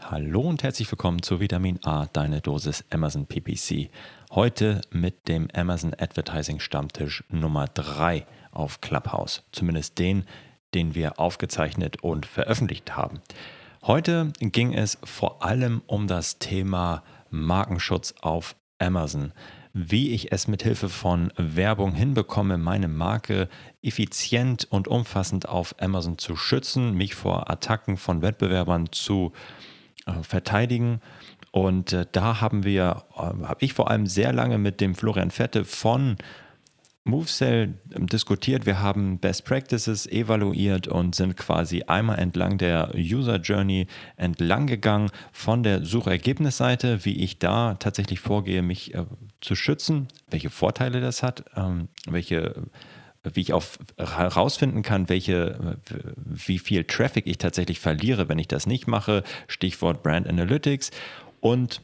Hallo und herzlich willkommen zu Vitamin A, deine Dosis Amazon PPC. Heute mit dem Amazon Advertising Stammtisch Nummer 3 auf Clubhouse. Zumindest den, den wir aufgezeichnet und veröffentlicht haben. Heute ging es vor allem um das Thema Markenschutz auf Amazon wie ich es mit Hilfe von Werbung hinbekomme, meine Marke effizient und umfassend auf Amazon zu schützen, mich vor Attacken von Wettbewerbern zu äh, verteidigen. Und äh, da haben wir, äh, habe ich vor allem sehr lange mit dem Florian Fette von MoveCell ähm, diskutiert. Wir haben Best Practices evaluiert und sind quasi einmal entlang der User Journey entlang gegangen von der Suchergebnisseite, wie ich da tatsächlich vorgehe, mich äh, zu schützen, welche Vorteile das hat, ähm, welche wie ich auch herausfinden kann, welche, wie viel Traffic ich tatsächlich verliere, wenn ich das nicht mache. Stichwort Brand Analytics. Und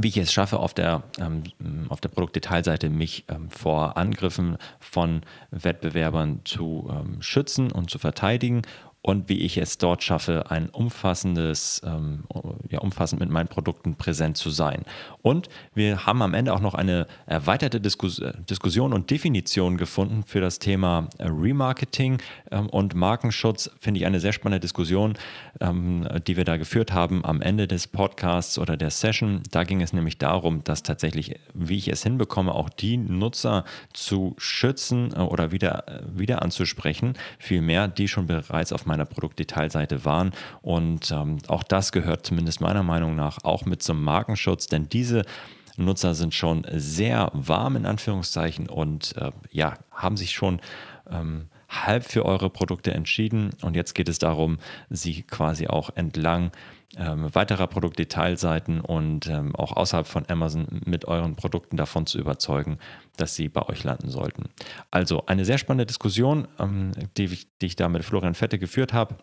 wie ich es schaffe, auf der, ähm, auf der Produktdetailseite mich ähm, vor Angriffen von Wettbewerbern zu ähm, schützen und zu verteidigen und wie ich es dort schaffe, ein umfassendes, ähm, ja, umfassend mit meinen Produkten präsent zu sein. Und wir haben am Ende auch noch eine erweiterte Diskus Diskussion und Definition gefunden für das Thema äh, Remarketing ähm, und Markenschutz. Finde ich eine sehr spannende Diskussion, ähm, die wir da geführt haben am Ende des Podcasts oder der Session. Da ging es nämlich darum, dass tatsächlich, wie ich es hinbekomme, auch die Nutzer zu schützen äh, oder wieder, äh, wieder anzusprechen, vielmehr, die schon bereits auf meinem meiner Produktdetailseite waren. Und ähm, auch das gehört zumindest meiner Meinung nach auch mit zum Markenschutz, denn diese Nutzer sind schon sehr warm in Anführungszeichen und äh, ja, haben sich schon ähm, halb für eure Produkte entschieden. Und jetzt geht es darum, sie quasi auch entlang ähm, weiterer Produktdetailseiten und ähm, auch außerhalb von Amazon mit euren Produkten davon zu überzeugen, dass sie bei euch landen sollten. Also eine sehr spannende Diskussion, ähm, die, die ich da mit Florian Fette geführt habe.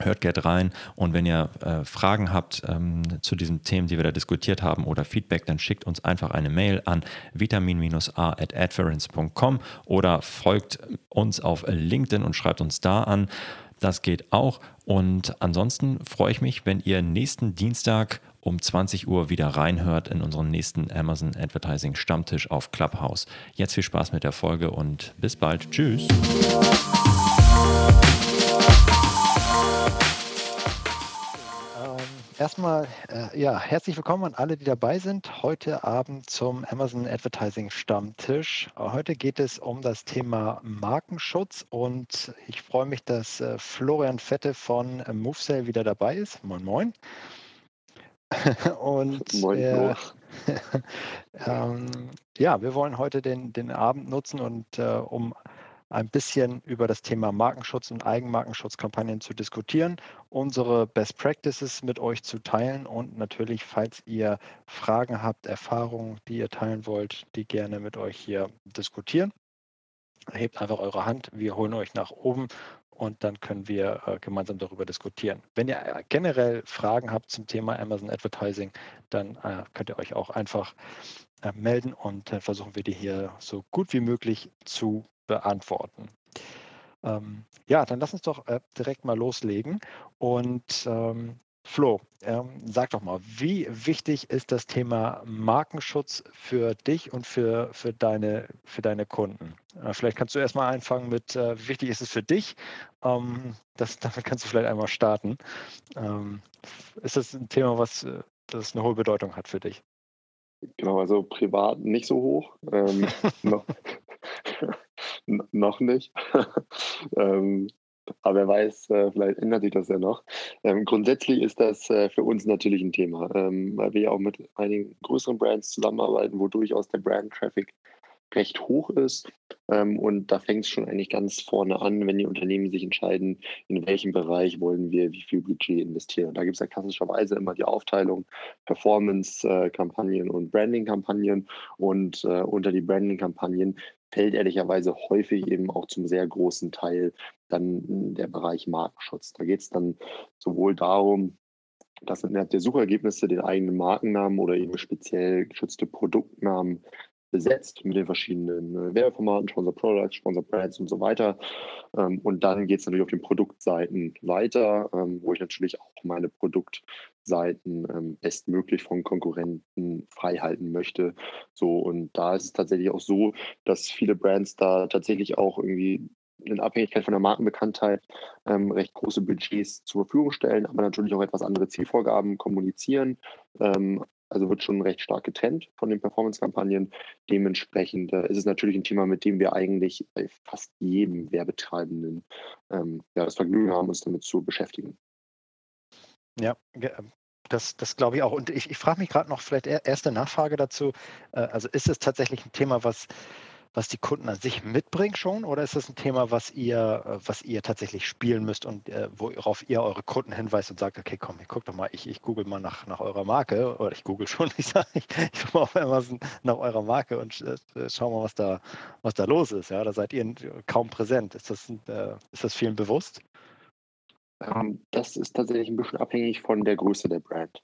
Hört gerne rein und wenn ihr äh, Fragen habt ähm, zu diesen Themen, die wir da diskutiert haben oder Feedback, dann schickt uns einfach eine Mail an vitamin-a.adference.com oder folgt uns auf LinkedIn und schreibt uns da an. Das geht auch. Und ansonsten freue ich mich, wenn ihr nächsten Dienstag um 20 Uhr wieder reinhört in unseren nächsten Amazon Advertising Stammtisch auf Clubhouse. Jetzt viel Spaß mit der Folge und bis bald. Tschüss. Erstmal, äh, ja, herzlich willkommen an alle, die dabei sind. Heute Abend zum Amazon Advertising Stammtisch. Heute geht es um das Thema Markenschutz und ich freue mich, dass äh, Florian Fette von äh, MoveSale wieder dabei ist. Moin, moin. und moin, äh, ähm, ja, wir wollen heute den, den Abend nutzen und äh, um ein bisschen über das Thema Markenschutz und Eigenmarkenschutzkampagnen zu diskutieren, unsere Best Practices mit euch zu teilen und natürlich, falls ihr Fragen habt, Erfahrungen, die ihr teilen wollt, die gerne mit euch hier diskutieren. Hebt einfach eure Hand, wir holen euch nach oben und dann können wir äh, gemeinsam darüber diskutieren. Wenn ihr äh, generell Fragen habt zum Thema Amazon Advertising, dann äh, könnt ihr euch auch einfach melden und dann versuchen wir die hier so gut wie möglich zu beantworten. Ähm, ja, dann lass uns doch äh, direkt mal loslegen. Und ähm, Flo, ähm, sag doch mal, wie wichtig ist das Thema Markenschutz für dich und für, für, deine, für deine Kunden? Äh, vielleicht kannst du erstmal anfangen mit, äh, wie wichtig ist es für dich? Ähm, das, damit kannst du vielleicht einmal starten. Ähm, ist das ein Thema, was äh, das eine hohe Bedeutung hat für dich? Genau, also privat nicht so hoch. Ähm, noch, noch nicht. ähm, aber wer weiß, äh, vielleicht ändert sich das ja noch. Ähm, grundsätzlich ist das äh, für uns natürlich ein Thema, ähm, weil wir ja auch mit einigen größeren Brands zusammenarbeiten, wo durchaus der Brand-Traffic recht hoch ist. Ähm, und da fängt es schon eigentlich ganz vorne an, wenn die Unternehmen sich entscheiden, in welchem Bereich wollen wir wie viel Budget investieren. Und da gibt es ja klassischerweise immer die Aufteilung Performance-Kampagnen und Branding-Kampagnen. Und äh, unter die Branding-Kampagnen fällt ehrlicherweise häufig eben auch zum sehr großen Teil dann der Bereich Markenschutz. Da geht es dann sowohl darum, dass innerhalb der Suchergebnisse den eigenen Markennamen oder eben speziell geschützte Produktnamen besetzt mit den verschiedenen äh, Werbeformaten, Sponsor Products, Sponsor Brands und so weiter. Ähm, und dann geht es natürlich auf den Produktseiten weiter, ähm, wo ich natürlich auch meine Produktseiten ähm, bestmöglich von Konkurrenten frei halten möchte. So, und da ist es tatsächlich auch so, dass viele Brands da tatsächlich auch irgendwie in Abhängigkeit von der Markenbekanntheit ähm, recht große Budgets zur Verfügung stellen, aber natürlich auch etwas andere Zielvorgaben kommunizieren. Ähm, also wird schon recht stark getrennt von den Performance-Kampagnen. Dementsprechend äh, ist es natürlich ein Thema, mit dem wir eigentlich bei fast jedem Werbetreibenden ähm, ja, das Vergnügen haben, uns damit zu beschäftigen. Ja, ähm, das, das glaube ich auch. Und ich, ich frage mich gerade noch vielleicht erste Nachfrage dazu. Äh, also ist es tatsächlich ein Thema, was was die Kunden an sich mitbringen schon oder ist das ein Thema, was ihr, äh, was ihr tatsächlich spielen müsst und äh, worauf ihr eure Kunden hinweist und sagt, okay, komm, guck doch mal, ich, ich google mal nach, nach eurer Marke oder ich google schon, ich sage, ich, ich gucke mal auf Amazon nach eurer Marke und äh, schau mal, was da, was da los ist. Ja, da seid ihr kaum präsent. Ist das, ist das vielen bewusst? Ähm, das ist tatsächlich ein bisschen abhängig von der Größe der Brand.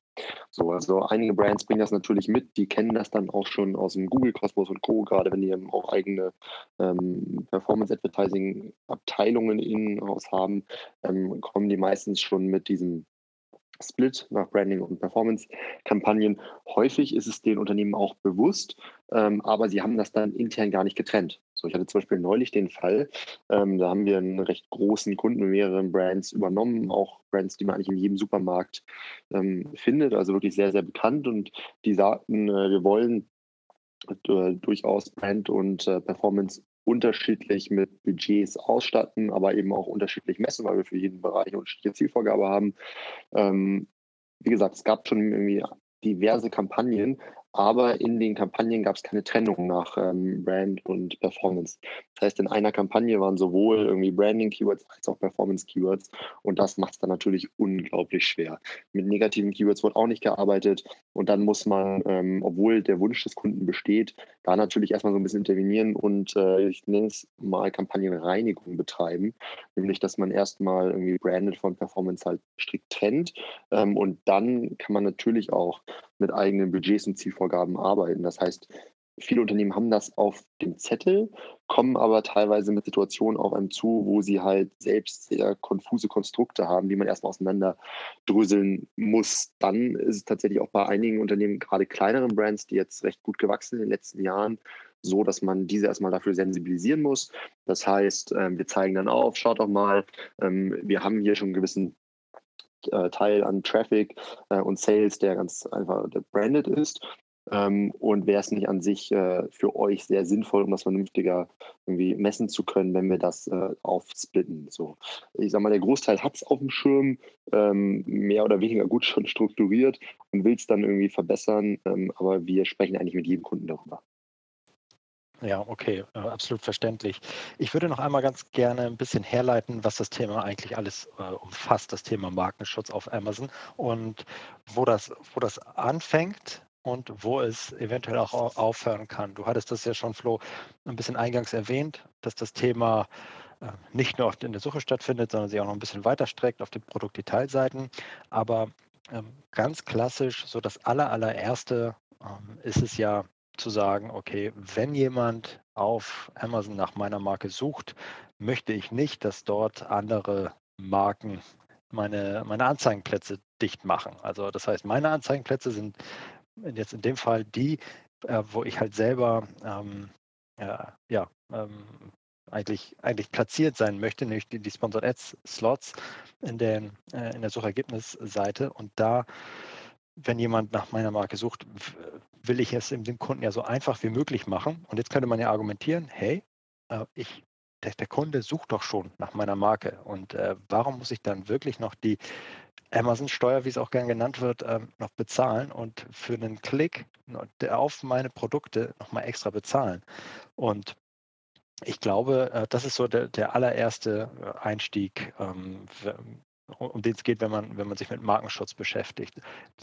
So, also einige Brands bringen das natürlich mit, die kennen das dann auch schon aus dem Google-Kosmos und Co., gerade wenn die auch eigene ähm, Performance-Advertising-Abteilungen in-house haben, ähm, kommen die meistens schon mit diesem Split nach Branding und Performance-Kampagnen. Häufig ist es den Unternehmen auch bewusst, ähm, aber sie haben das dann intern gar nicht getrennt. So, ich hatte zum Beispiel neulich den Fall, ähm, da haben wir einen recht großen Kunden mit mehreren Brands übernommen, auch Brands, die man eigentlich in jedem Supermarkt ähm, findet, also wirklich sehr, sehr bekannt. Und die sagten, äh, wir wollen äh, durchaus Brand und äh, Performance unterschiedlich mit Budgets ausstatten, aber eben auch unterschiedlich messen, weil wir für jeden Bereich eine unterschiedliche Zielvorgabe haben. Ähm, wie gesagt, es gab schon irgendwie diverse Kampagnen, aber in den Kampagnen gab es keine Trennung nach ähm, Brand und Performance. Das heißt, in einer Kampagne waren sowohl irgendwie Branding-Keywords als auch Performance-Keywords und das macht es dann natürlich unglaublich schwer. Mit negativen Keywords wird auch nicht gearbeitet und dann muss man, ähm, obwohl der Wunsch des Kunden besteht, da natürlich erstmal so ein bisschen intervenieren und äh, ich nenne es mal Kampagnenreinigung betreiben, nämlich dass man erstmal irgendwie Branded von Performance halt strikt trennt ähm, und dann kann man natürlich auch mit eigenen Budgets und Zielvorgaben arbeiten. Das heißt, viele Unternehmen haben das auf dem Zettel, kommen aber teilweise mit Situationen auf einem zu, wo sie halt selbst sehr konfuse Konstrukte haben, die man erstmal auseinanderdröseln muss. Dann ist es tatsächlich auch bei einigen Unternehmen, gerade kleineren Brands, die jetzt recht gut gewachsen sind in den letzten Jahren, so, dass man diese erstmal dafür sensibilisieren muss. Das heißt, ähm, wir zeigen dann auf, schaut doch mal, ähm, wir haben hier schon einen gewissen äh, Teil an Traffic äh, und Sales, der ganz einfach branded ist. Ähm, und wäre es nicht an sich äh, für euch sehr sinnvoll, um das vernünftiger irgendwie messen zu können, wenn wir das äh, aufsplitten. So, ich sag mal, der Großteil hat es auf dem Schirm, ähm, mehr oder weniger gut schon strukturiert und will es dann irgendwie verbessern, ähm, aber wir sprechen eigentlich mit jedem Kunden darüber. Ja, okay, äh, absolut verständlich. Ich würde noch einmal ganz gerne ein bisschen herleiten, was das Thema eigentlich alles äh, umfasst, das Thema Markenschutz auf Amazon und wo das, wo das anfängt und wo es eventuell auch aufhören kann. Du hattest das ja schon, Flo, ein bisschen eingangs erwähnt, dass das Thema äh, nicht nur in der Suche stattfindet, sondern sich auch noch ein bisschen weiter streckt auf den Produktdetailseiten. Aber ähm, ganz klassisch, so das aller, allererste ähm, ist es ja, zu sagen, okay, wenn jemand auf Amazon nach meiner Marke sucht, möchte ich nicht, dass dort andere Marken meine, meine Anzeigenplätze dicht machen. Also das heißt, meine Anzeigenplätze sind jetzt in dem Fall die, äh, wo ich halt selber ähm, äh, ja, ähm, eigentlich, eigentlich platziert sein möchte, nämlich die, die Sponsored Ads Slots in, den, äh, in der Suchergebnisseite. Und da wenn jemand nach meiner Marke sucht, will ich es dem Kunden ja so einfach wie möglich machen. Und jetzt könnte man ja argumentieren, hey, äh, ich, der, der Kunde sucht doch schon nach meiner Marke. Und äh, warum muss ich dann wirklich noch die Amazon-Steuer, wie es auch gern genannt wird, ähm, noch bezahlen und für einen Klick auf meine Produkte nochmal extra bezahlen? Und ich glaube, äh, das ist so der, der allererste äh, Einstieg, ähm, um den es geht, wenn man, wenn man sich mit Markenschutz beschäftigt.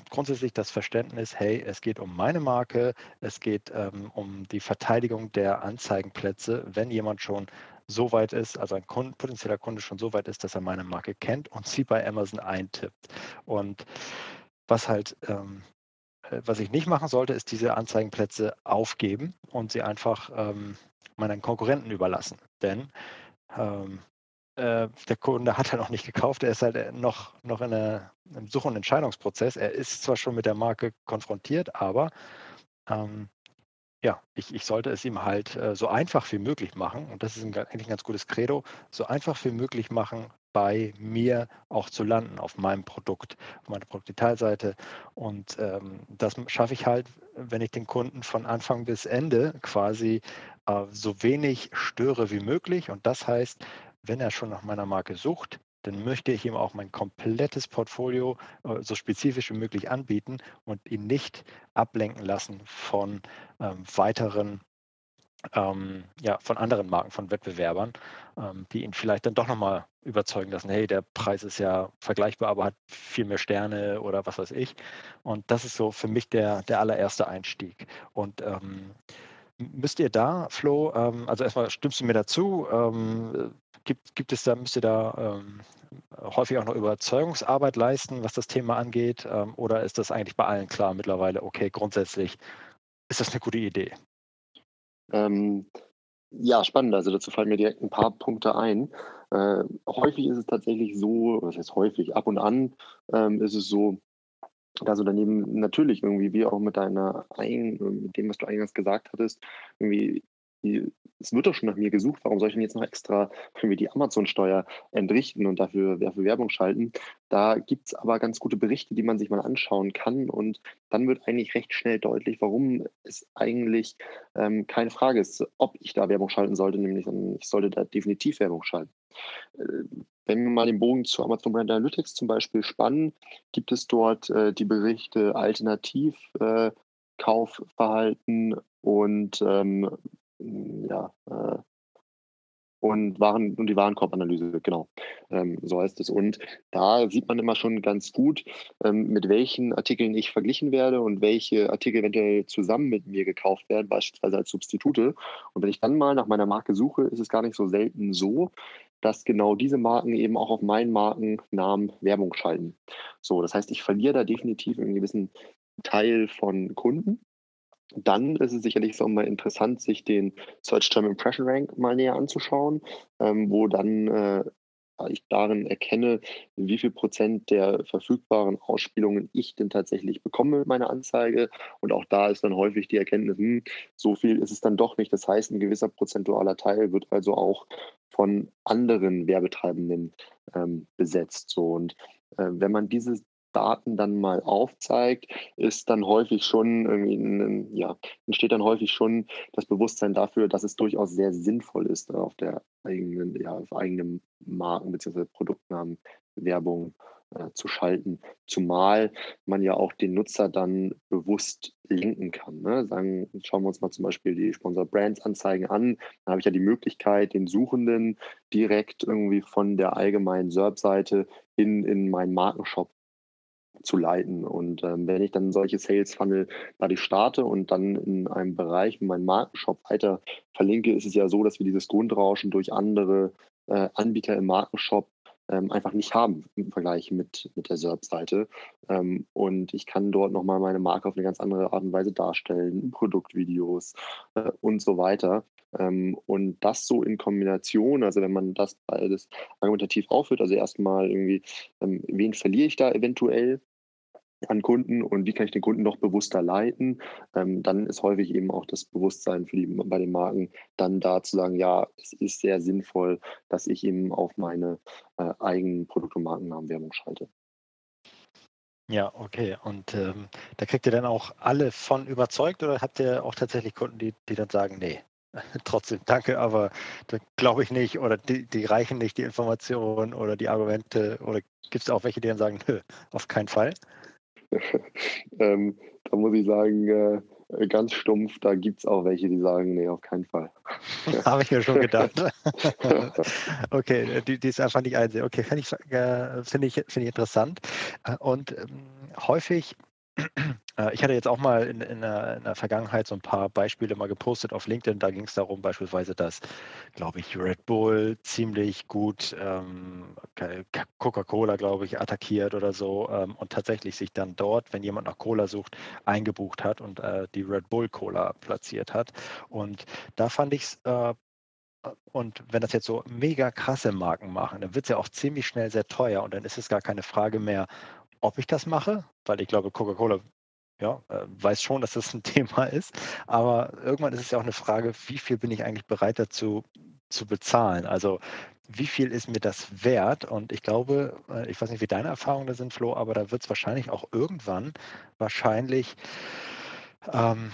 Grundsätzlich das Verständnis, hey, es geht um meine Marke, es geht ähm, um die Verteidigung der Anzeigenplätze, wenn jemand schon so weit ist, also ein Kunde, potenzieller Kunde schon so weit ist, dass er meine Marke kennt und sie bei Amazon eintippt. Und was halt ähm, äh, was ich nicht machen sollte, ist diese Anzeigenplätze aufgeben und sie einfach ähm, meinen Konkurrenten überlassen. Denn ähm, äh, der Kunde hat er noch nicht gekauft, er ist halt äh, noch, noch in einem Such- und Entscheidungsprozess. Er ist zwar schon mit der Marke konfrontiert, aber ähm, ja, ich, ich sollte es ihm halt äh, so einfach wie möglich machen. Und das ist ein, eigentlich ein ganz gutes Credo. So einfach wie möglich machen, bei mir auch zu landen, auf meinem Produkt, auf meiner Produktdetailseite. Und ähm, das schaffe ich halt, wenn ich den Kunden von Anfang bis Ende quasi äh, so wenig störe wie möglich. Und das heißt, wenn er schon nach meiner Marke sucht, dann möchte ich ihm auch mein komplettes Portfolio äh, so spezifisch wie möglich anbieten und ihn nicht ablenken lassen von ähm, weiteren, ähm, ja, von anderen Marken, von Wettbewerbern, ähm, die ihn vielleicht dann doch nochmal überzeugen lassen, hey, der Preis ist ja vergleichbar, aber hat viel mehr Sterne oder was weiß ich. Und das ist so für mich der, der allererste Einstieg. Und ähm, müsst ihr da, Flo, ähm, also erstmal stimmst du mir dazu, ähm, gibt, gibt es da, müsst ihr da ähm, häufig auch noch Überzeugungsarbeit leisten, was das Thema angeht? Ähm, oder ist das eigentlich bei allen klar mittlerweile, okay, grundsätzlich ist das eine gute Idee? Ähm, ja, spannend. Also dazu fallen mir direkt ein paar Punkte ein. Äh, häufig ist es tatsächlich so, was heißt häufig, ab und an ähm, ist es so, dass Unternehmen natürlich irgendwie, wie auch mit deiner ein, mit dem, was du eingangs gesagt hattest, irgendwie es wird doch schon nach mir gesucht, warum soll ich denn jetzt noch extra irgendwie die Amazon-Steuer entrichten und dafür, dafür Werbung schalten? Da gibt es aber ganz gute Berichte, die man sich mal anschauen kann und dann wird eigentlich recht schnell deutlich, warum es eigentlich ähm, keine Frage ist, ob ich da Werbung schalten sollte, nämlich ich sollte da definitiv Werbung schalten. Äh, wenn wir mal den Bogen zu Amazon Brand Analytics zum Beispiel spannen, gibt es dort äh, die Berichte Alternativ, äh, und ähm, hm, ja, äh, und, Waren, und die Warenkorbanalyse, genau. Ähm, so heißt es. Und da sieht man immer schon ganz gut, ähm, mit welchen Artikeln ich verglichen werde und welche Artikel eventuell zusammen mit mir gekauft werden, beispielsweise als Substitute. Und wenn ich dann mal nach meiner Marke suche, ist es gar nicht so selten so, dass genau diese Marken eben auch auf meinen Markennamen Werbung schalten. So, das heißt, ich verliere da definitiv einen gewissen Teil von Kunden dann ist es sicherlich auch mal interessant, sich den Search Term Impression Rank mal näher anzuschauen, ähm, wo dann äh, ich darin erkenne, wie viel Prozent der verfügbaren Ausspielungen ich denn tatsächlich bekomme mit meiner Anzeige. Und auch da ist dann häufig die Erkenntnis, hm, so viel ist es dann doch nicht. Das heißt, ein gewisser prozentualer Teil wird also auch von anderen Werbetreibenden ähm, besetzt. So. Und äh, wenn man dieses Daten dann mal aufzeigt, ist dann häufig schon irgendwie, ja, entsteht dann häufig schon das Bewusstsein dafür, dass es durchaus sehr sinnvoll ist, auf der eigenen, ja, auf eigenen Marken- bzw. Produktnamen Werbung äh, zu schalten. Zumal man ja auch den Nutzer dann bewusst lenken kann. Ne? Sagen, schauen wir uns mal zum Beispiel die Sponsor Brands Anzeigen an. Da habe ich ja die Möglichkeit, den Suchenden direkt irgendwie von der allgemeinen SERP-Seite in, in meinen Markenshop zu leiten. Und ähm, wenn ich dann solche Sales Funnel dadurch starte und dann in einem Bereich in meinem Markenshop weiter verlinke, ist es ja so, dass wir dieses Grundrauschen durch andere äh, Anbieter im Markenshop ähm, einfach nicht haben im Vergleich mit, mit der SERP-Seite. Ähm, und ich kann dort nochmal meine Marke auf eine ganz andere Art und Weise darstellen, Produktvideos äh, und so weiter. Ähm, und das so in Kombination, also wenn man das beides argumentativ aufführt, also erstmal irgendwie, ähm, wen verliere ich da eventuell? An Kunden und wie kann ich den Kunden noch bewusster leiten, ähm, dann ist häufig eben auch das Bewusstsein für die, bei den Marken dann da zu sagen, ja, es ist sehr sinnvoll, dass ich eben auf meine äh, eigenen Produkt- und Markennamen Werbung schalte. Ja, okay. Und ähm, da kriegt ihr dann auch alle von überzeugt oder habt ihr auch tatsächlich Kunden, die, die dann sagen, nee, trotzdem danke, aber da glaube ich nicht oder die, die reichen nicht die Informationen oder die Argumente oder gibt es auch welche, die dann sagen, nö, auf keinen Fall? ähm, da muss ich sagen, äh, ganz stumpf, da gibt es auch welche, die sagen, nee, auf keinen Fall. Habe ich mir schon gedacht. okay, die, die ist einfach nicht einsehen. Okay, finde ich, äh, find ich, find ich interessant. Äh, und ähm, häufig Äh, ich hatte jetzt auch mal in, in, der, in, der, Vergangenheit so ein paar Beispiele mal gepostet auf LinkedIn. Da ging es darum, beispielsweise, dass, glaube ich, Red Bull ziemlich gut ähm, Coca-Cola, glaube ich, attackiert oder so ähm, und tatsächlich sich dann dort, wenn jemand nach Cola sucht, eingebucht hat und äh, die Red Bull Cola platziert hat. Und da fand ich es äh, und wenn das jetzt so mega krasse Marken machen, dann wird es ja auch ziemlich schnell sehr teuer und dann ist es gar keine Frage mehr, ob ich das mache, weil ich glaube, Coca-Cola ja, äh, weiß schon, dass das ein Thema ist. Aber irgendwann ist es ja auch eine Frage, wie viel bin ich eigentlich bereit dazu zu bezahlen? Also wie viel ist mir das wert? Und ich glaube, äh, ich weiß nicht, wie deine Erfahrungen da sind, Flo, aber da wird es wahrscheinlich auch irgendwann wahrscheinlich ähm,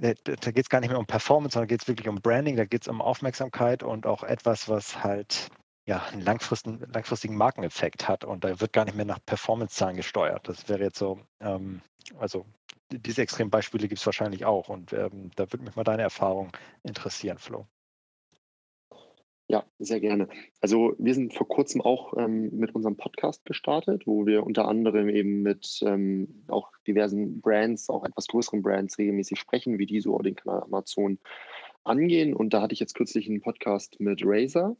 äh, da geht es gar nicht mehr um Performance, sondern geht es wirklich um Branding, da geht es um Aufmerksamkeit und auch etwas, was halt ja, einen langfristigen, langfristigen Markeneffekt hat und da wird gar nicht mehr nach Performance-Zahlen gesteuert. Das wäre jetzt so, ähm, also diese extremen Beispiele gibt es wahrscheinlich auch und ähm, da würde mich mal deine Erfahrung interessieren, Flo. Ja, sehr gerne. Also wir sind vor kurzem auch ähm, mit unserem Podcast gestartet, wo wir unter anderem eben mit ähm, auch diversen Brands, auch etwas größeren Brands regelmäßig sprechen, wie die so den Kanal Amazon angehen. Und da hatte ich jetzt kürzlich einen Podcast mit Razer.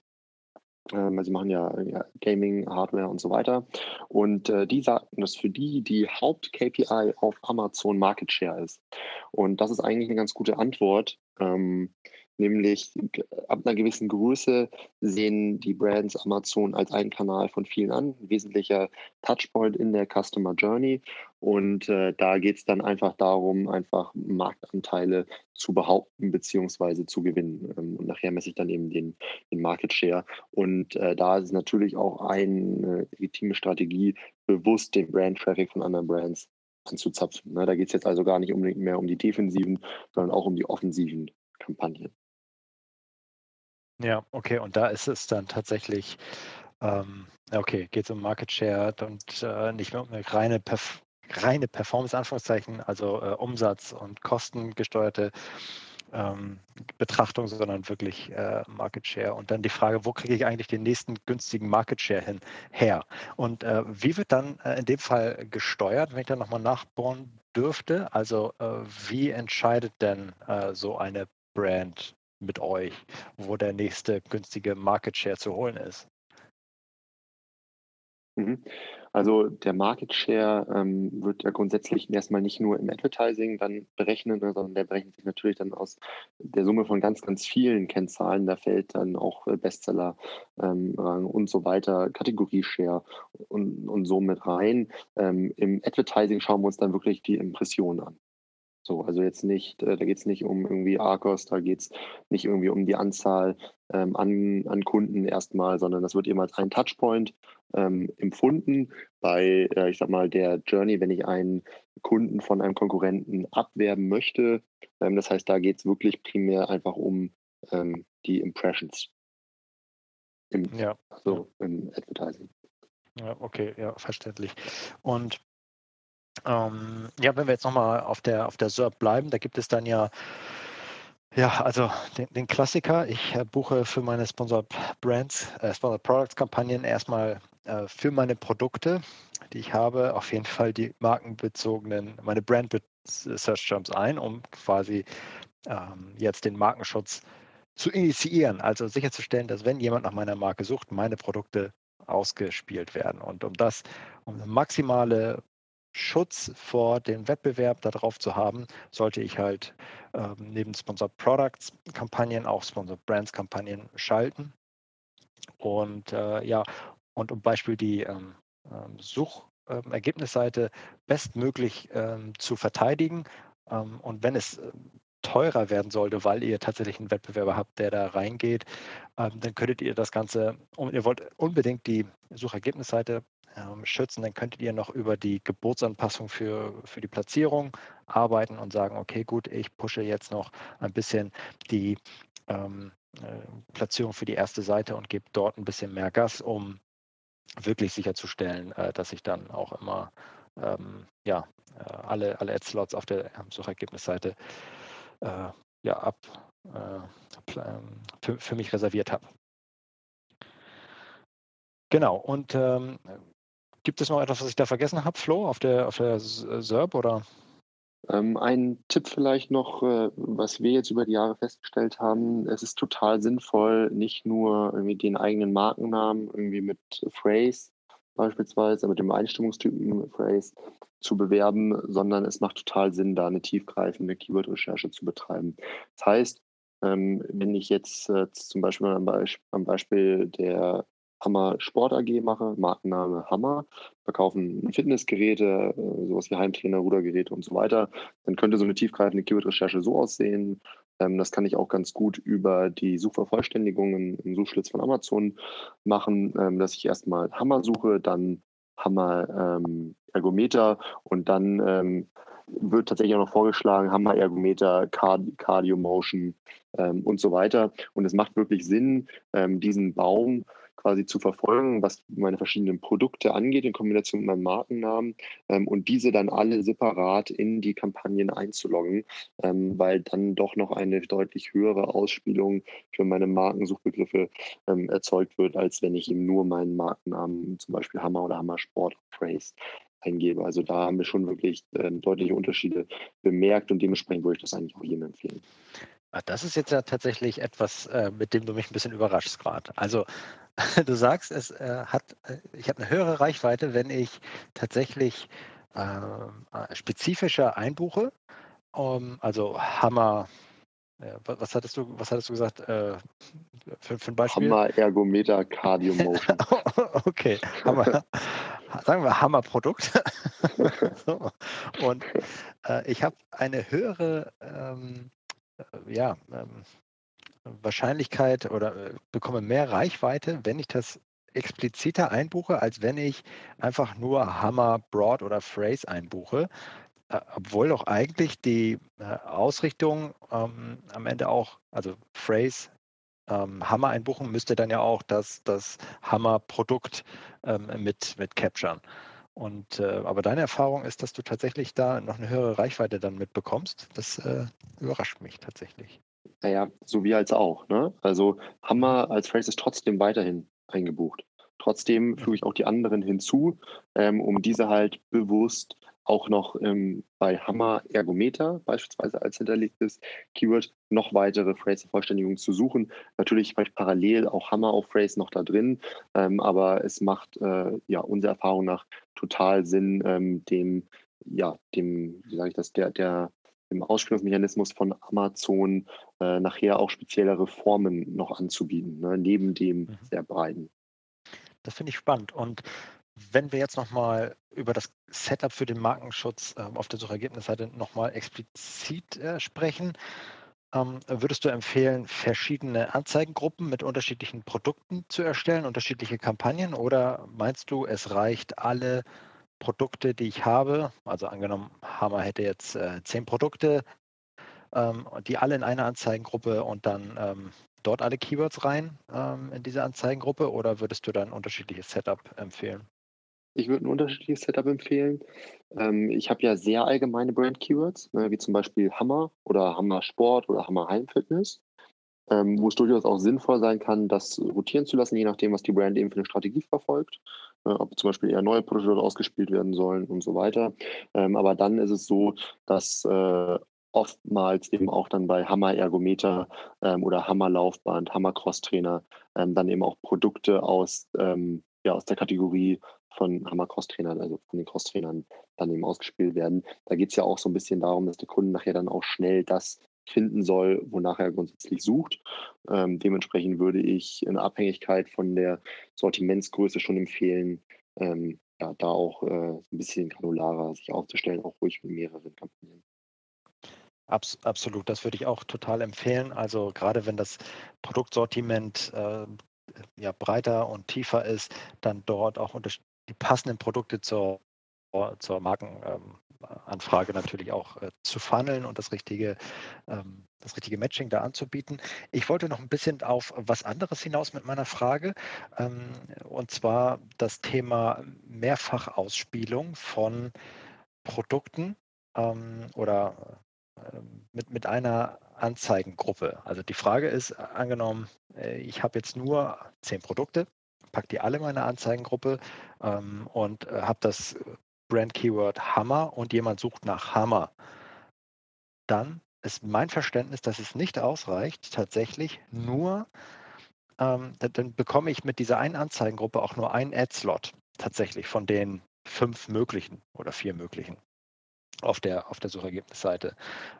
Ähm, also sie machen ja, ja, Gaming, Hardware und so weiter. Und äh, die sagten, dass für die die Haupt-KPI auf Amazon Market Share ist. Und das ist eigentlich eine ganz gute Antwort. Ähm, Nämlich ab einer gewissen Größe sehen die Brands Amazon als einen Kanal von vielen an, ein wesentlicher Touchpoint in der Customer Journey. Und äh, da geht es dann einfach darum, einfach Marktanteile zu behaupten bzw. zu gewinnen. Ähm, und nachher messe ich dann eben den, den Market Share. Und äh, da ist natürlich auch eine legitime Strategie, bewusst den Brand Traffic von anderen Brands anzuzapfen. Ne, da geht es jetzt also gar nicht unbedingt mehr um die defensiven, sondern auch um die offensiven Kampagnen. Ja, okay, und da ist es dann tatsächlich, ähm, okay, geht es um Market Share und äh, nicht mehr um eine reine, Perf reine Performance, Anführungszeichen, also äh, Umsatz- und kostengesteuerte ähm, Betrachtung, sondern wirklich äh, Market Share. Und dann die Frage, wo kriege ich eigentlich den nächsten günstigen Market Share hin, her? Und äh, wie wird dann äh, in dem Fall gesteuert, wenn ich da nochmal nachbohren dürfte? Also äh, wie entscheidet denn äh, so eine Brand mit euch, wo der nächste günstige Market Share zu holen ist? Mhm. Also der Market Share ähm, wird ja grundsätzlich erstmal nicht nur im Advertising dann berechnet, ne, sondern der berechnet sich natürlich dann aus der Summe von ganz, ganz vielen Kennzahlen. Da fällt dann auch äh, Bestseller ähm, und so weiter, Kategorie-Share und, und so mit rein. Ähm, Im Advertising schauen wir uns dann wirklich die Impressionen an. So, also jetzt nicht, äh, da geht es nicht um irgendwie Arcos, da geht es nicht irgendwie um die Anzahl ähm, an, an Kunden erstmal, sondern das wird eben als ein Touchpoint ähm, empfunden. Bei, äh, ich sag mal, der Journey, wenn ich einen Kunden von einem Konkurrenten abwerben möchte, ähm, das heißt, da geht es wirklich primär einfach um ähm, die Impressions. Im, ja. So, im Advertising. Ja, okay, ja, verständlich. Und ähm, ja, wenn wir jetzt nochmal auf der, auf der SERP bleiben, da gibt es dann ja, ja, also den, den Klassiker. Ich äh, buche für meine Sponsored Brands, äh, Sponsored Products Kampagnen erstmal äh, für meine Produkte, die ich habe, auf jeden Fall die markenbezogenen, meine Brand Search Terms ein, um quasi ähm, jetzt den Markenschutz zu initiieren, also sicherzustellen, dass wenn jemand nach meiner Marke sucht, meine Produkte ausgespielt werden. Und um das, um eine maximale Schutz vor dem Wettbewerb darauf zu haben, sollte ich halt ähm, neben Sponsored Products Kampagnen auch Sponsored Brands Kampagnen schalten. Und äh, ja, und um Beispiel die ähm, ähm Suchergebnisseite ähm, bestmöglich ähm, zu verteidigen. Ähm, und wenn es teurer werden sollte, weil ihr tatsächlich einen Wettbewerber habt, der da reingeht, dann könntet ihr das Ganze, und ihr wollt unbedingt die Suchergebnisseite ähm, schützen, dann könntet ihr noch über die Geburtsanpassung für, für die Platzierung arbeiten und sagen, okay, gut, ich pushe jetzt noch ein bisschen die ähm, äh, Platzierung für die erste Seite und gebe dort ein bisschen mehr Gas, um wirklich sicherzustellen, äh, dass ich dann auch immer ähm, ja, äh, alle, alle Ad-Slots auf der Suchergebnisseite äh, ja, ab, äh, ähm, für, für mich reserviert habe. Genau, und ähm, gibt es noch etwas, was ich da vergessen habe, Flo, auf der, auf der SERP oder? Ähm, ein Tipp vielleicht noch, äh, was wir jetzt über die Jahre festgestellt haben, es ist total sinnvoll, nicht nur irgendwie den eigenen Markennamen irgendwie mit Phrase beispielsweise, mit dem Einstimmungstypen Phrase zu bewerben, sondern es macht total Sinn, da eine tiefgreifende Keyword-Recherche zu betreiben. Das heißt, ähm, wenn ich jetzt äh, zum Beispiel am, Beisp am Beispiel der Hammer Sport AG mache, Markenname Hammer, verkaufen Fitnessgeräte, äh, sowas wie Heimtrainer, Rudergeräte und so weiter, dann könnte so eine tiefgreifende Keyword-Recherche so aussehen. Ähm, das kann ich auch ganz gut über die Suchvervollständigungen im Suchschlitz von Amazon machen, ähm, dass ich erstmal Hammer suche, dann Hammer ähm, Ergometer und dann ähm, wird tatsächlich auch noch vorgeschlagen, Hammer Ergometer, Cardio Motion ähm, und so weiter. Und es macht wirklich Sinn, ähm, diesen Baum quasi zu verfolgen, was meine verschiedenen Produkte angeht, in Kombination mit meinem Markennamen ähm, und diese dann alle separat in die Kampagnen einzuloggen, ähm, weil dann doch noch eine deutlich höhere Ausspielung für meine Markensuchbegriffe ähm, erzeugt wird, als wenn ich eben nur meinen Markennamen, zum Beispiel Hammer oder Hammer Sport Phrase, eingebe. Also da haben wir schon wirklich äh, deutliche Unterschiede bemerkt und dementsprechend würde ich das eigentlich auch jedem empfehlen. Ah, das ist jetzt ja tatsächlich etwas, äh, mit dem du mich ein bisschen überraschst gerade. Also du sagst, es äh, hat, äh, ich habe eine höhere Reichweite, wenn ich tatsächlich ähm, äh, spezifischer einbuche. Um, also Hammer, was hattest du, was hattest du gesagt äh, für, für, ein Beispiel? Hammer Ergometer Cardio Motion. okay, Hammer, sagen wir Hammer-Produkt. so. Und äh, ich habe eine höhere ähm, äh, ja, ähm, Wahrscheinlichkeit oder äh, bekomme mehr Reichweite, wenn ich das expliziter einbuche, als wenn ich einfach nur Hammer, Broad oder Phrase einbuche. Äh, obwohl doch eigentlich die äh, Ausrichtung ähm, am Ende auch, also Phrase, ähm, Hammer einbuchen, müsste dann ja auch das, das Hammer-Produkt ähm, mit, mit capturen. Und äh, aber deine Erfahrung ist, dass du tatsächlich da noch eine höhere Reichweite dann mitbekommst. Das äh, überrascht mich tatsächlich. Naja, so wie als auch. Ne? Also Hammer als Phrase ist trotzdem weiterhin eingebucht. Trotzdem füge ich auch die anderen hinzu, ähm, um diese halt bewusst auch noch ähm, bei Hammer Ergometer beispielsweise als hinterlegtes Keyword noch weitere Phrase-Vervollständigungen zu suchen. Natürlich parallel auch Hammer auf Phrase noch da drin, ähm, aber es macht äh, ja unserer Erfahrung nach total Sinn, ähm, dem, ja, dem, wie sage ich das, der, der dem Ausspielungsmechanismus von Amazon äh, nachher auch speziellere Formen noch anzubieten, ne, neben dem mhm. sehr breiten. Das finde ich spannend. Und wenn wir jetzt nochmal über das Setup für den Markenschutz äh, auf der Suchergebnisseite nochmal explizit äh, sprechen, ähm, würdest du empfehlen, verschiedene Anzeigengruppen mit unterschiedlichen Produkten zu erstellen, unterschiedliche Kampagnen? Oder meinst du, es reicht alle Produkte, die ich habe? Also angenommen, Hammer hätte jetzt äh, zehn Produkte, ähm, die alle in einer Anzeigengruppe und dann ähm, dort alle Keywords rein ähm, in diese Anzeigengruppe? Oder würdest du dann unterschiedliches Setup empfehlen? Ich würde ein unterschiedliches Setup empfehlen. Ähm, ich habe ja sehr allgemeine Brand-Keywords, ne, wie zum Beispiel Hammer oder Hammer Sport oder Hammer Heimfitness, ähm, wo es durchaus auch sinnvoll sein kann, das rotieren zu lassen, je nachdem, was die Brand eben für eine Strategie verfolgt. Äh, ob zum Beispiel eher neue Produkte dort ausgespielt werden sollen und so weiter. Ähm, aber dann ist es so, dass äh, oftmals eben auch dann bei Hammer Ergometer ähm, oder Hammer Laufband, Hammer Crosstrainer ähm, dann eben auch Produkte aus, ähm, ja, aus der Kategorie von Hammer Cross-Trainern, also von den Cross-Trainern dann eben ausgespielt werden. Da geht es ja auch so ein bisschen darum, dass der Kunde nachher dann auch schnell das finden soll, wonach er grundsätzlich sucht. Ähm, dementsprechend würde ich in Abhängigkeit von der Sortimentsgröße schon empfehlen, ähm, ja, da auch äh, ein bisschen granularer sich aufzustellen, auch ruhig mit mehreren Kampagnen. Abs absolut, das würde ich auch total empfehlen. Also gerade wenn das Produktsortiment äh, ja, breiter und tiefer ist, dann dort auch unter die passenden Produkte zur, zur Markenanfrage ähm, natürlich auch äh, zu funneln und das richtige, ähm, das richtige Matching da anzubieten. Ich wollte noch ein bisschen auf was anderes hinaus mit meiner Frage, ähm, und zwar das Thema Mehrfachausspielung von Produkten ähm, oder äh, mit, mit einer Anzeigengruppe. Also die Frage ist, angenommen, äh, ich habe jetzt nur zehn Produkte packe die alle in meine Anzeigengruppe ähm, und äh, habe das Brand Keyword Hammer und jemand sucht nach Hammer, dann ist mein Verständnis, dass es nicht ausreicht, tatsächlich nur, ähm, dann bekomme ich mit dieser einen Anzeigengruppe auch nur einen Ad-Slot tatsächlich von den fünf möglichen oder vier möglichen auf der, auf der Suchergebnisseite.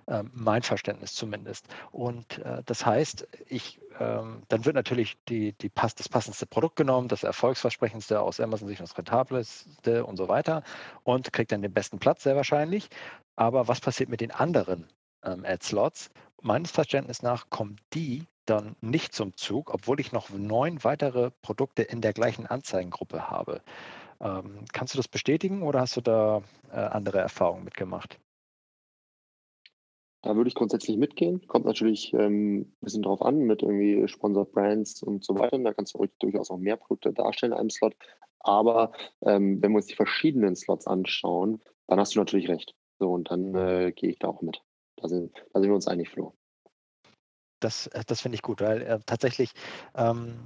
Ähm, mein Verständnis zumindest. Und äh, das heißt, ich, ähm, dann wird natürlich die, die pass, das passendste Produkt genommen, das erfolgsversprechendste aus Amazon Sicht das rentableste und so weiter und kriegt dann den besten Platz sehr wahrscheinlich. Aber was passiert mit den anderen ähm, Ad-Slots? Meines Verständnisses nach kommen die dann nicht zum Zug, obwohl ich noch neun weitere Produkte in der gleichen Anzeigengruppe habe. Ähm, kannst du das bestätigen oder hast du da äh, andere Erfahrungen mitgemacht? Da würde ich grundsätzlich mitgehen. Kommt natürlich ähm, ein bisschen drauf an mit irgendwie Sponsored Brands und so weiter. Da kannst du durchaus auch mehr Produkte darstellen in einem Slot. Aber ähm, wenn wir uns die verschiedenen Slots anschauen, dann hast du natürlich recht. So, und dann äh, gehe ich da auch mit. Da sind, da sind wir uns einig, Flo das, äh, das finde ich gut, weil äh, tatsächlich ähm,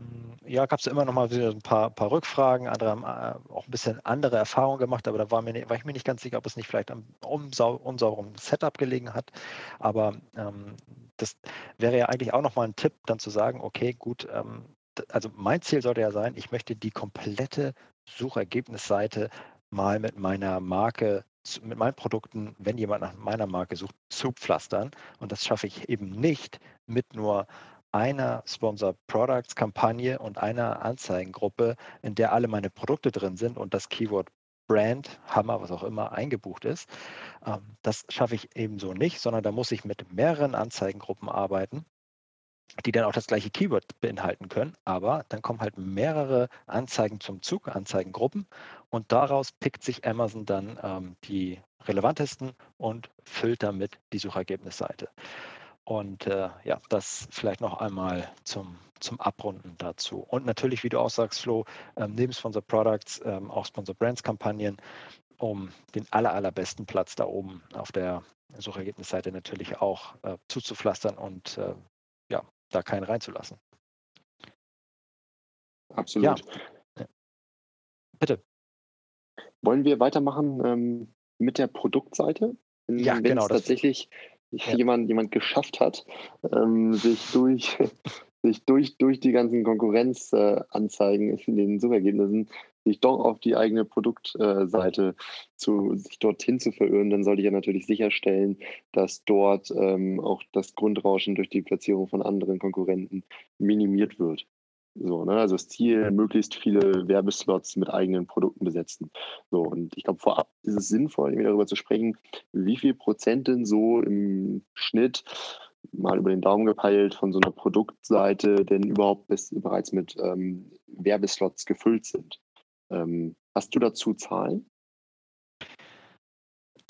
ja, gab es immer noch mal wieder ein paar, paar Rückfragen. Andere haben äh, auch ein bisschen andere Erfahrungen gemacht, aber da war, mir, war ich mir nicht ganz sicher, ob es nicht vielleicht am unsauberen Setup gelegen hat. Aber ähm, das wäre ja eigentlich auch noch mal ein Tipp, dann zu sagen, okay, gut, ähm, also mein Ziel sollte ja sein, ich möchte die komplette Suchergebnisseite mal mit meiner Marke mit meinen Produkten, wenn jemand nach meiner Marke sucht, zu pflastern. Und das schaffe ich eben nicht mit nur einer Sponsor Products Kampagne und einer Anzeigengruppe, in der alle meine Produkte drin sind und das Keyword Brand, Hammer, was auch immer eingebucht ist. Ähm, das schaffe ich ebenso nicht, sondern da muss ich mit mehreren Anzeigengruppen arbeiten die dann auch das gleiche Keyword beinhalten können, aber dann kommen halt mehrere Anzeigen zum Zug, Anzeigengruppen und daraus pickt sich Amazon dann ähm, die relevantesten und füllt damit die Suchergebnisseite. Und äh, ja, das vielleicht noch einmal zum, zum Abrunden dazu. Und natürlich, wie du auch sagst, Flo, ähm, neben Sponsor Products ähm, auch Sponsor Brands Kampagnen, um den aller, allerbesten Platz da oben auf der Suchergebnisseite natürlich auch äh, zuzupflastern und äh, ja, da keinen reinzulassen. Absolut. Ja. Bitte. Wollen wir weitermachen ähm, mit der Produktseite? Wenn, ja, wenn genau. es tatsächlich ja. jemand, jemand geschafft hat, ähm, sich durch sich durch, durch die ganzen Konkurrenzanzeigen äh, in den Suchergebnissen sich doch auf die eigene Produktseite zu, sich dorthin zu verirren, dann sollte ich ja natürlich sicherstellen, dass dort ähm, auch das Grundrauschen durch die Platzierung von anderen Konkurrenten minimiert wird. So, ne? Also das Ziel, möglichst viele Werbeslots mit eigenen Produkten besetzen. So, und ich glaube, vorab ist es sinnvoll, darüber zu sprechen, wie viel Prozent denn so im Schnitt mal über den Daumen gepeilt von so einer Produktseite denn überhaupt bis, bereits mit ähm, Werbeslots gefüllt sind. Ähm, hast du dazu Zahlen?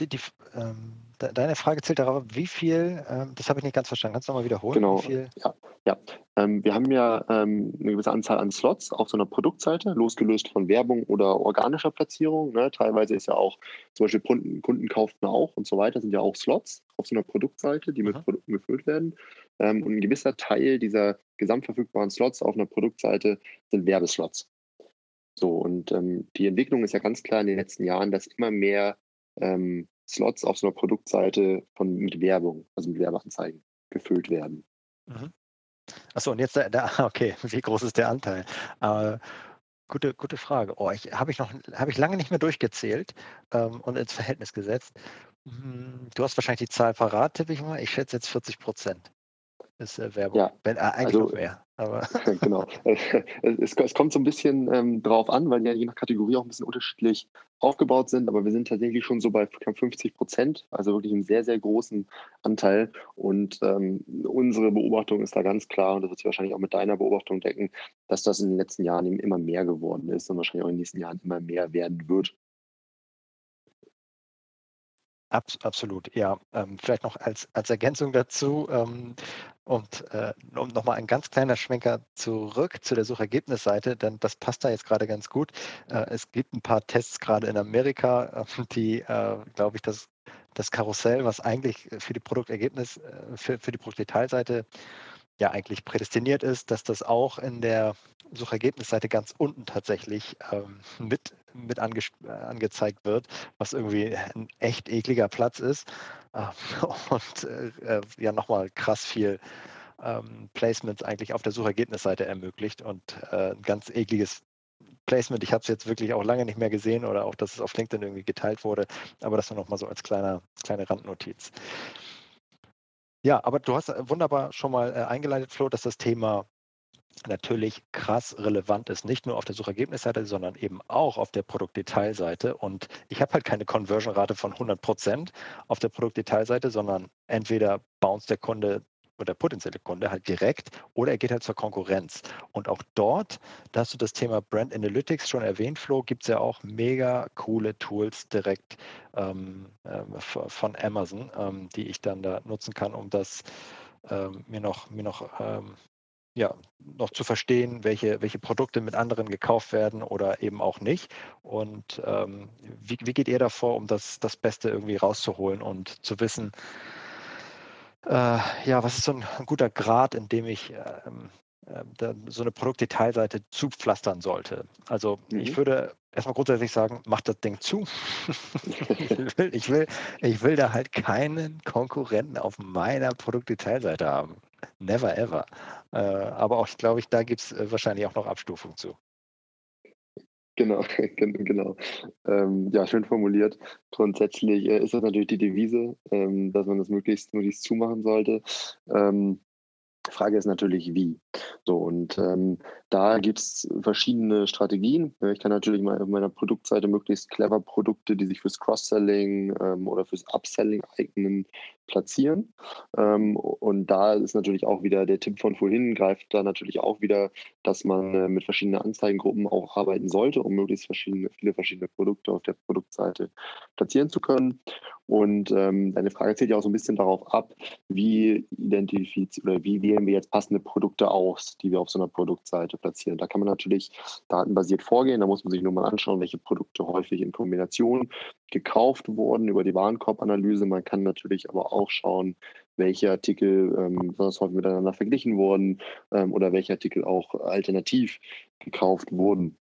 Die, die, ähm, deine Frage zählt darauf, wie viel, ähm, das habe ich nicht ganz verstanden. Kannst du nochmal wiederholen? Genau. Ja, ja. Ähm, wir haben ja ähm, eine gewisse Anzahl an Slots auf so einer Produktseite, losgelöst von Werbung oder organischer Platzierung. Ne? Teilweise ist ja auch zum Beispiel Kunden, Kunden kauften auch und so weiter, sind ja auch Slots auf so einer Produktseite, die mit mhm. Produkten gefüllt werden. Ähm, und ein gewisser Teil dieser gesamtverfügbaren Slots auf einer Produktseite sind Werbeslots. So, und ähm, die Entwicklung ist ja ganz klar in den letzten Jahren, dass immer mehr ähm, Slots auf so einer Produktseite von, mit Werbung, also mit Werbeanzeigen, gefüllt werden. Mhm. Achso, und jetzt, der, der, okay, wie groß ist der Anteil? Äh, gute, gute Frage. Oh, ich habe ich noch habe ich lange nicht mehr durchgezählt ähm, und ins Verhältnis gesetzt. Hm, du hast wahrscheinlich die Zahl parat, tippe ich mal. Ich schätze jetzt 40 Prozent ist äh, Werbung. Ja, Wenn, äh, eigentlich also, noch mehr. Aber genau. es, es, kommt so ein bisschen ähm, drauf an, weil ja je nach Kategorie auch ein bisschen unterschiedlich aufgebaut sind, aber wir sind tatsächlich schon so bei 50 Prozent, also wirklich einen sehr, sehr großen Anteil. Und ähm, unsere Beobachtung ist da ganz klar, und das wird sich wahrscheinlich auch mit deiner Beobachtung decken, dass das in den letzten Jahren eben immer mehr geworden ist und wahrscheinlich auch in den nächsten Jahren immer mehr werden wird. Abs absolut, ja. Ähm, vielleicht noch als, als Ergänzung dazu ähm, und äh, um nochmal ein ganz kleiner Schwenker zurück zu der Suchergebnisseite, denn das passt da jetzt gerade ganz gut. Äh, es gibt ein paar Tests gerade in Amerika, äh, die, glaube ich, das, das Karussell, was eigentlich für die Produktergebnis, äh, für, für die Produktdetailseite ja eigentlich prädestiniert ist, dass das auch in der Suchergebnisseite ganz unten tatsächlich ähm, mit, mit ange angezeigt wird, was irgendwie ein echt ekliger Platz ist äh, und äh, ja nochmal krass viel ähm, Placements eigentlich auf der Suchergebnisseite ermöglicht und äh, ein ganz ekliges Placement. Ich habe es jetzt wirklich auch lange nicht mehr gesehen oder auch, dass es auf LinkedIn irgendwie geteilt wurde, aber das nur nochmal so als kleiner, kleine Randnotiz. Ja, aber du hast wunderbar schon mal äh, eingeleitet, Flo, dass das Thema natürlich krass relevant ist, nicht nur auf der Suchergebnisseite, sondern eben auch auf der Produktdetailseite. Und ich habe halt keine Conversion-Rate von 100 Prozent auf der Produktdetailseite, sondern entweder bounce der Kunde oder potenzielle Kunde halt direkt oder er geht halt zur Konkurrenz. Und auch dort, da hast du das Thema Brand Analytics schon erwähnt, Flo, gibt es ja auch mega coole Tools direkt ähm, äh, von Amazon, ähm, die ich dann da nutzen kann, um das ähm, mir noch, mir noch ähm, ja, noch zu verstehen, welche, welche Produkte mit anderen gekauft werden oder eben auch nicht. Und ähm, wie, wie geht ihr davor, um das, das Beste irgendwie rauszuholen und zu wissen, äh, ja, was ist so ein, ein, guter Grad, in dem ich ähm, äh, so eine Produktdetailseite zupflastern sollte? Also mhm. ich würde erstmal grundsätzlich sagen, mach das Ding zu. ich, will, ich, will, ich will da halt keinen Konkurrenten auf meiner Produktdetailseite haben. Never ever. Äh, aber auch, glaube ich, da gibt es äh, wahrscheinlich auch noch Abstufungen zu. Genau, genau. Ähm, ja, schön formuliert. Grundsätzlich äh, ist das natürlich die Devise, ähm, dass man das möglichst, möglichst zumachen sollte. Ähm, Frage ist natürlich, wie. So, und ähm, da gibt es verschiedene Strategien. Ich kann natürlich mal auf meiner Produktseite möglichst clever Produkte, die sich fürs Cross-Selling ähm, oder fürs Upselling eignen, platzieren. Ähm, und da ist natürlich auch wieder der Tipp von vorhin, greift da natürlich auch wieder, dass man äh, mit verschiedenen Anzeigengruppen auch arbeiten sollte, um möglichst verschiedene, viele verschiedene Produkte auf der Produktseite platzieren zu können. Und ähm, deine Frage zählt ja auch so ein bisschen darauf ab, wie identifizieren oder wie wählen wir jetzt passende Produkte aus, die wir auf so einer Produktseite platzieren. Da kann man natürlich datenbasiert vorgehen. Da muss man sich nur mal anschauen, welche Produkte häufig in Kombination gekauft wurden über die Warenkorbanalyse. Man kann natürlich aber auch schauen, welche Artikel ähm, besonders häufig miteinander verglichen wurden ähm, oder welche Artikel auch alternativ gekauft wurden.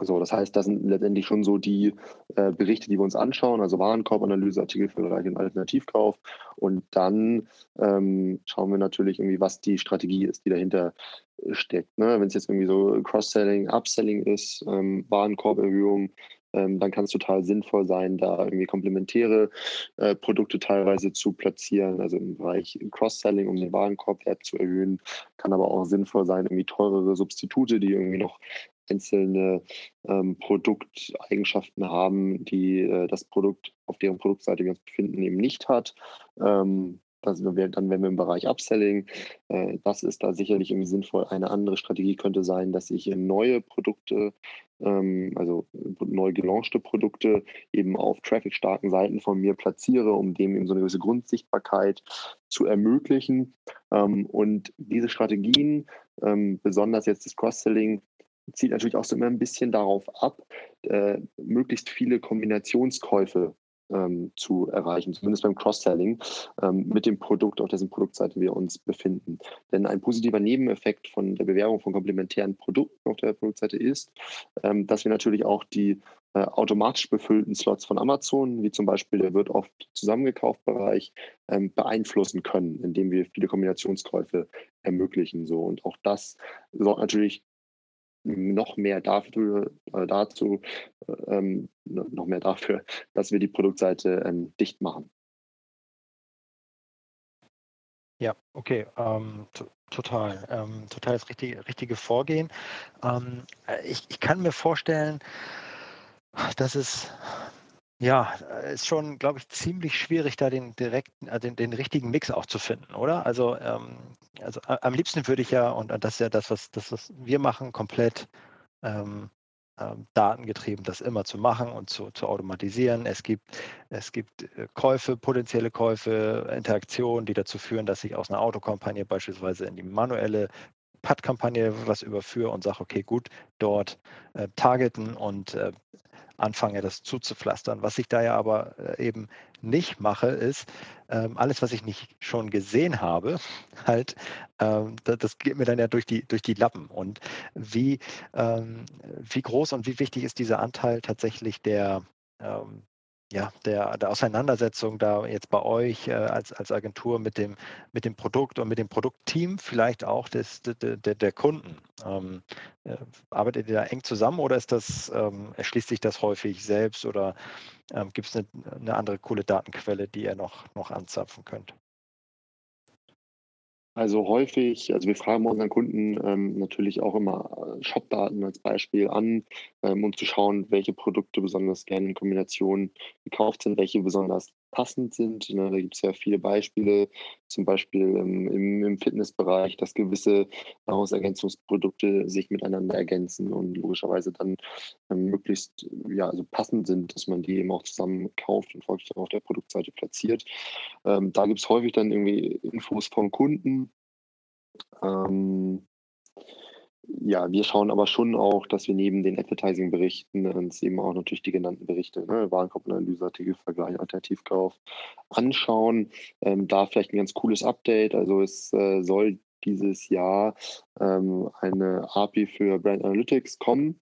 So, das heißt, das sind letztendlich schon so die äh, Berichte, die wir uns anschauen, also Warenkorbanalyse, Artikel für Bereich und Alternativkauf. Und dann ähm, schauen wir natürlich irgendwie, was die Strategie ist, die dahinter steckt. Ne? Wenn es jetzt irgendwie so Cross-Selling, Upselling ist, ähm, Warenkorberhöhung, ähm, dann kann es total sinnvoll sein, da irgendwie komplementäre äh, Produkte teilweise zu platzieren, also im Bereich Cross-Selling, um den Warenkorbwert zu erhöhen. Kann aber auch sinnvoll sein, irgendwie teurere Substitute, die irgendwie noch einzelne ähm, Produkteigenschaften haben, die äh, das Produkt, auf deren Produktseite wir uns befinden, eben nicht hat. Ähm, das, dann wären wir im Bereich Upselling. Äh, das ist da sicherlich irgendwie sinnvoll. Eine andere Strategie könnte sein, dass ich neue Produkte, ähm, also neu gelaunchte Produkte, eben auf traffic-starken Seiten von mir platziere, um dem eben so eine gewisse Grundsichtbarkeit zu ermöglichen. Ähm, und diese Strategien, ähm, besonders jetzt das Cross-Selling, zielt natürlich auch so immer ein bisschen darauf ab, äh, möglichst viele Kombinationskäufe ähm, zu erreichen, zumindest beim Cross-Selling ähm, mit dem Produkt, auf dessen Produktseite wir uns befinden. Denn ein positiver Nebeneffekt von der Bewerbung von komplementären Produkten auf der Produktseite ist, ähm, dass wir natürlich auch die äh, automatisch befüllten Slots von Amazon, wie zum Beispiel der wird oft zusammengekauft Bereich, ähm, beeinflussen können, indem wir viele Kombinationskäufe ermöglichen. So. Und auch das sorgt natürlich noch mehr dafür, äh, dazu, äh, ähm, noch mehr dafür, dass wir die Produktseite ähm, dicht machen. Ja, okay, ähm, total. Ähm, total das richtige, richtige Vorgehen. Ähm, äh, ich, ich kann mir vorstellen, dass es ja, äh, ist schon, glaube ich, ziemlich schwierig, da den direkten, äh, den, den richtigen Mix auch zu finden, oder? Also, ähm, also am liebsten würde ich ja, und das ist ja das, was, das, was wir machen, komplett ähm, ähm, datengetrieben, das immer zu machen und zu, zu automatisieren. Es gibt, es gibt äh, Käufe, potenzielle Käufe, Interaktionen, die dazu führen, dass ich aus einer Autokampagne beispielsweise in die manuelle Pad-Kampagne was überführe und sage, okay, gut, dort äh, targeten und äh, anfange, das zuzupflastern. Was ich da ja aber äh, eben nicht mache, ist, ähm, alles, was ich nicht schon gesehen habe, halt, ähm, das, das, geht mir dann ja durch die, durch die Lappen. Und wie, ähm, wie groß und wie wichtig ist dieser Anteil tatsächlich der, ähm, ja, der, der Auseinandersetzung da jetzt bei euch äh, als, als Agentur mit dem, mit dem Produkt und mit dem Produktteam, vielleicht auch des, der, der, Kunden. Ähm, äh, arbeitet ihr da eng zusammen oder ist das, ähm, erschließt sich das häufig selbst oder ähm, gibt es eine, eine andere coole Datenquelle, die ihr noch, noch anzapfen könnt? Also häufig, also wir fragen unseren Kunden ähm, natürlich auch immer äh, Shopdaten als Beispiel an, ähm, um zu schauen, welche Produkte besonders gerne in Kombination gekauft sind, welche besonders passend sind. Ne? Da gibt es ja viele Beispiele, zum Beispiel ähm, im, im, Fitnessbereich, dass gewisse Nahrungsergänzungsprodukte sich miteinander ergänzen und logischerweise dann ähm, möglichst ja, also passend sind, dass man die eben auch zusammen kauft und folglich auf der Produktseite platziert. Ähm, da gibt es häufig dann irgendwie Infos vom Kunden. Ähm, ja, wir schauen aber schon auch, dass wir neben den Advertising-Berichten uns eben auch natürlich die genannten Berichte, ne, Warenkorbanalyse, Artikelvergleich, Alternativkauf anschauen. Ähm, da vielleicht ein ganz cooles Update. Also es äh, soll dieses Jahr ähm, eine API für Brand Analytics kommen.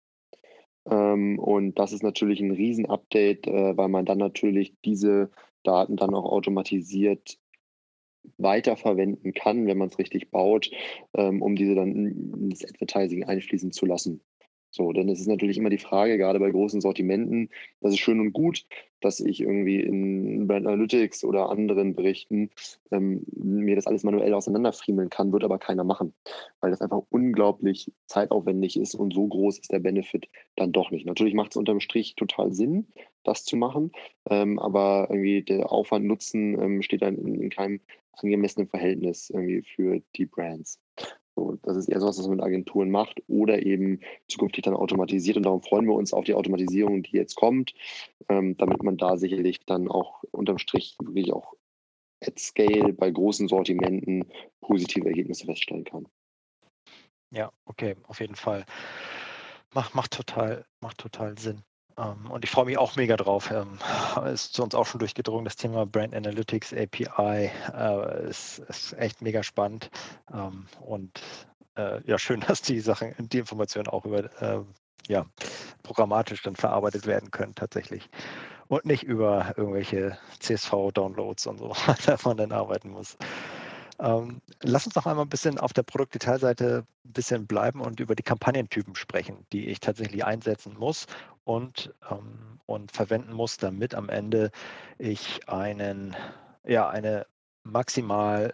Ähm, und das ist natürlich ein Riesen-Update, äh, weil man dann natürlich diese Daten dann auch automatisiert weiterverwenden kann, wenn man es richtig baut, ähm, um diese dann ins Advertising einfließen zu lassen. So, denn es ist natürlich immer die Frage, gerade bei großen Sortimenten, das ist schön und gut, dass ich irgendwie in Brand Analytics oder anderen Berichten ähm, mir das alles manuell auseinanderfriemeln kann, wird aber keiner machen, weil das einfach unglaublich zeitaufwendig ist und so groß ist der Benefit dann doch nicht. Natürlich macht es unterm Strich total Sinn, das zu machen, ähm, aber irgendwie der Aufwand-Nutzen ähm, steht dann in, in keinem angemessenen Verhältnis irgendwie für die Brands. So, das ist eher so was, was man mit Agenturen macht oder eben zukünftig dann automatisiert. Und darum freuen wir uns auf die Automatisierung, die jetzt kommt, ähm, damit man da sicherlich dann auch unterm Strich wirklich auch at scale bei großen Sortimenten positive Ergebnisse feststellen kann. Ja, okay, auf jeden Fall. Macht, macht, total, macht total Sinn. Ähm, und ich freue mich auch mega drauf. Ähm, ist zu uns auch schon durchgedrungen. Das Thema Brand Analytics API äh, ist, ist, echt mega spannend. Ähm, und äh, ja, schön, dass die Sachen, die Informationen auch über ja, programmatisch dann verarbeitet werden können tatsächlich. Und nicht über irgendwelche CSV-Downloads und so, da man dann arbeiten muss. Lass uns noch einmal ein bisschen auf der Produktdetailseite ein bisschen bleiben und über die Kampagnentypen sprechen, die ich tatsächlich einsetzen muss und, ähm, und verwenden muss, damit am Ende ich einen, ja, eine maximal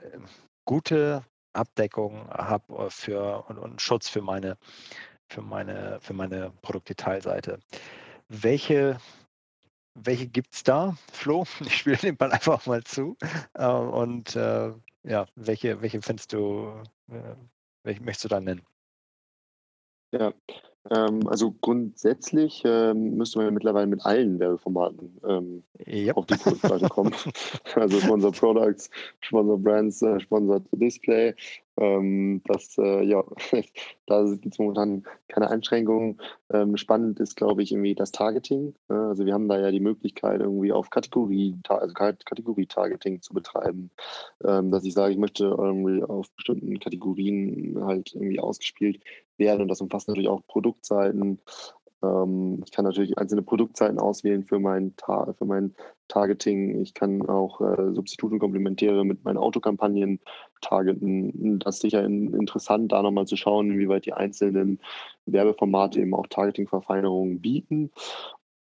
gute Abdeckung habe für und, und Schutz für meine, für meine, für meine Produktdetailseite. Welche welche gibt es da, Flo? Ich spiele den Ball einfach mal zu. Äh, und äh, ja, welche, welche findest du, äh, welche möchtest du da nennen? Ja, ähm, also grundsätzlich ähm, müsste man ja mittlerweile mit allen Werbeformaten ähm, yep. auf die Produktseite kommen. also Sponsor Products, Sponsor Brands, äh, Sponsor Display. Ähm, das, äh, ja, da gibt es momentan keine Einschränkungen. Ähm, spannend ist, glaube ich, irgendwie das Targeting. Äh, also wir haben da ja die Möglichkeit, irgendwie auf Kategorie, also Kategorie-Targeting zu betreiben. Ähm, dass ich sage, ich möchte irgendwie auf bestimmten Kategorien halt irgendwie ausgespielt werden. Und das umfasst natürlich auch Produktseiten. Ähm, ich kann natürlich einzelne Produktseiten auswählen für mein, Ta für mein Targeting. Ich kann auch äh, Substitute und Komplementäre mit meinen Autokampagnen targeten. Das ist sicher in, interessant, da nochmal zu schauen, inwieweit die einzelnen Werbeformate eben auch Targeting-Verfeinerungen bieten.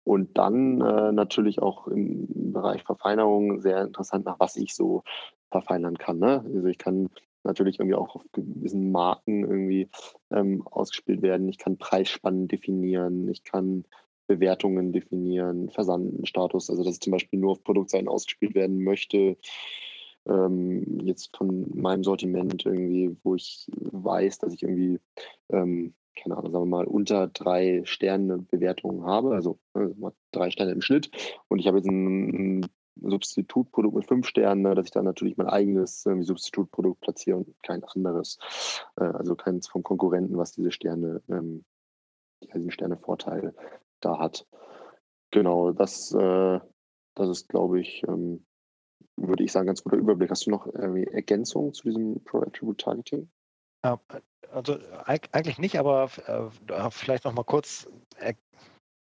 Und dann äh, natürlich auch im Bereich Verfeinerung sehr interessant, nach was ich so verfeinern kann. Ne? Also ich kann natürlich irgendwie auch auf gewissen Marken irgendwie ähm, ausgespielt werden. Ich kann Preisspannen definieren, ich kann Bewertungen definieren, Versandstatus, also dass zum Beispiel nur auf Produktseiten ausgespielt werden möchte. Ähm, jetzt von meinem Sortiment irgendwie, wo ich weiß, dass ich irgendwie, ähm, keine Ahnung, sagen wir mal, unter drei Sterne Bewertungen habe, also äh, drei Sterne im Schnitt und ich habe jetzt ein, ein Substitutprodukt mit fünf Sternen, ne, dass ich dann natürlich mein eigenes irgendwie Substitutprodukt platziere und kein anderes. Äh, also keins vom Konkurrenten, was diese Sterne, ähm, diesen Sternevorteil da hat. Genau, das, äh, das ist, glaube ich, ähm, würde ich sagen, ganz guter Überblick. Hast du noch Ergänzungen zu diesem Pro-Attribute Targeting? Ja, also eigentlich nicht, aber äh, vielleicht noch mal kurz, äh,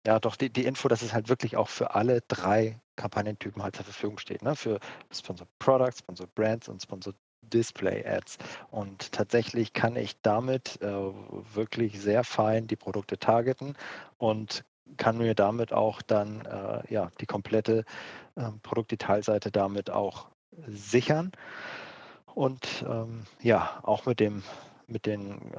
ja, doch die, die Info, dass es halt wirklich auch für alle drei Kampagnentypen halt zur Verfügung steht. Ne? Für Sponsored Products, Sponsored Brands und Sponsored Display Ads. Und tatsächlich kann ich damit äh, wirklich sehr fein die Produkte targeten und kann mir damit auch dann äh, ja, die komplette äh, Produktdetailseite damit auch sichern. Und ähm, ja, auch mit dem, mit den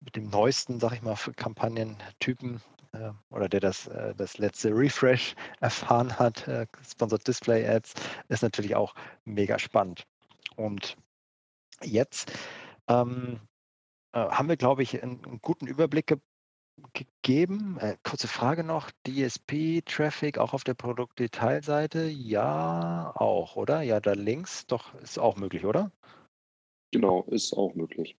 mit dem neuesten, sag ich mal, Kampagnentypen äh, oder der das, äh, das letzte Refresh erfahren hat, äh, Sponsored Display Ads, ist natürlich auch mega spannend. Und jetzt ähm, äh, haben wir, glaube ich, einen, einen guten Überblick ge gegeben. Äh, kurze Frage noch, DSP-Traffic auch auf der Produktdetailseite? Ja, auch, oder? Ja, da links, doch, ist auch möglich, oder? Genau, ist auch möglich.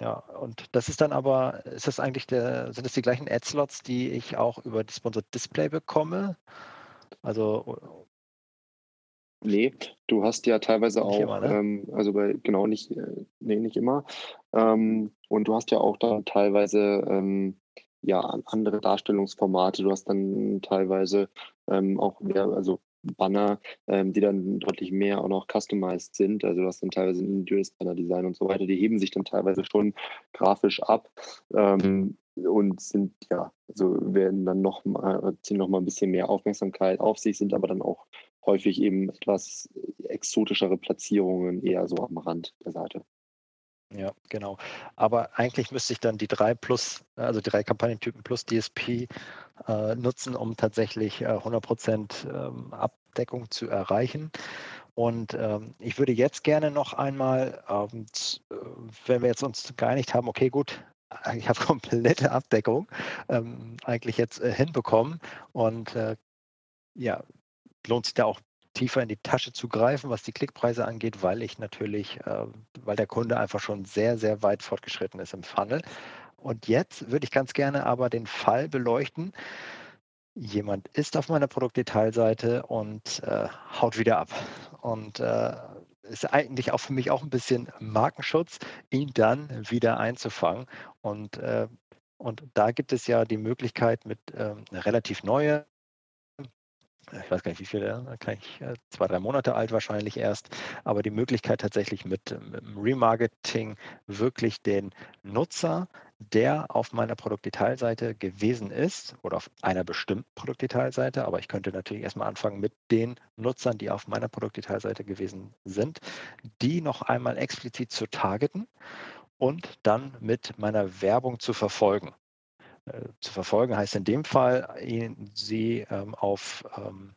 Ja, und das ist dann aber, ist das eigentlich der, sind das die gleichen Ad-Slots, die ich auch über die Sponsored Display bekomme? Also Nee, du hast ja teilweise auch, immer, ne? ähm, also bei, genau nicht, äh, nee, nicht immer. Ähm, und du hast ja auch dann teilweise ähm, ja andere Darstellungsformate. Du hast dann teilweise ähm, auch mehr, also Banner, ähm, die dann deutlich mehr auch noch customized sind. Also du hast dann teilweise ein individuelles Banner-Design und so weiter. Die heben sich dann teilweise schon grafisch ab ähm, und sind ja, also werden dann noch mal, ziehen noch mal ein bisschen mehr Aufmerksamkeit auf sich, sind aber dann auch häufig eben etwas exotischere Platzierungen eher so am Rand der Seite. Ja, genau. Aber eigentlich müsste ich dann die drei plus, also die drei Kampagnentypen plus DSP äh, nutzen, um tatsächlich äh, 100% ähm, Abdeckung zu erreichen. Und ähm, ich würde jetzt gerne noch einmal, ähm, wenn wir jetzt uns geeinigt haben, okay, gut, ich habe komplette Abdeckung ähm, eigentlich jetzt äh, hinbekommen und äh, ja, lohnt sich da auch tiefer in die Tasche zu greifen, was die Klickpreise angeht, weil ich natürlich, äh, weil der Kunde einfach schon sehr, sehr weit fortgeschritten ist im Funnel. Und jetzt würde ich ganz gerne aber den Fall beleuchten. Jemand ist auf meiner Produktdetailseite und äh, haut wieder ab. Und äh, ist eigentlich auch für mich auch ein bisschen Markenschutz, ihn dann wieder einzufangen. Und, äh, und da gibt es ja die Möglichkeit mit ähm, relativ neue ich weiß gar nicht, wie viele, ich, äh, zwei, drei Monate alt wahrscheinlich erst, aber die Möglichkeit tatsächlich mit, mit Remarketing wirklich den Nutzer, der auf meiner Produktdetailseite gewesen ist oder auf einer bestimmten Produktdetailseite, aber ich könnte natürlich erstmal anfangen mit den Nutzern, die auf meiner Produktdetailseite gewesen sind, die noch einmal explizit zu targeten und dann mit meiner Werbung zu verfolgen. Zu verfolgen heißt in dem Fall, sie ähm, auf, ähm,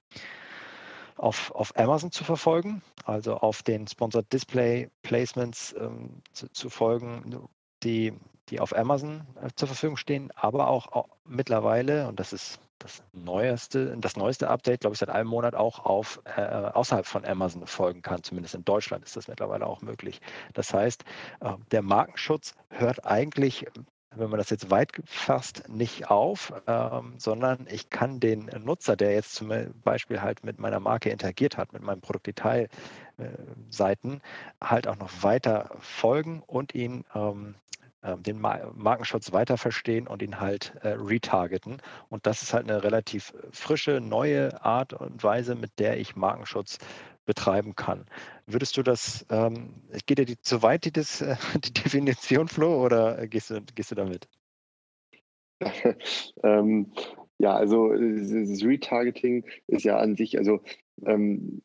auf, auf Amazon zu verfolgen, also auf den Sponsored Display Placements ähm, zu, zu, folgen, die, die auf Amazon äh, zur Verfügung stehen, aber auch, auch mittlerweile, und das ist das neueste, das neueste Update, glaube ich, seit einem Monat auch auf äh, außerhalb von Amazon folgen kann. Zumindest in Deutschland ist das mittlerweile auch möglich. Das heißt, äh, der Markenschutz hört eigentlich wenn man das jetzt weit fasst, nicht auf, ähm, sondern ich kann den Nutzer, der jetzt zum Beispiel halt mit meiner Marke interagiert hat, mit meinem Produktdetailseiten, äh, halt auch noch weiter folgen und ihn ähm, ähm, den Markenschutz weiter verstehen und ihn halt äh, retargeten. Und das ist halt eine relativ frische, neue Art und Weise, mit der ich Markenschutz betreiben kann. Würdest du das, ähm, geht dir die zu weit, die, das, äh, die Definition, Flo, oder gehst du, gehst du damit? ähm, ja, also das Retargeting ist ja an sich, also ähm,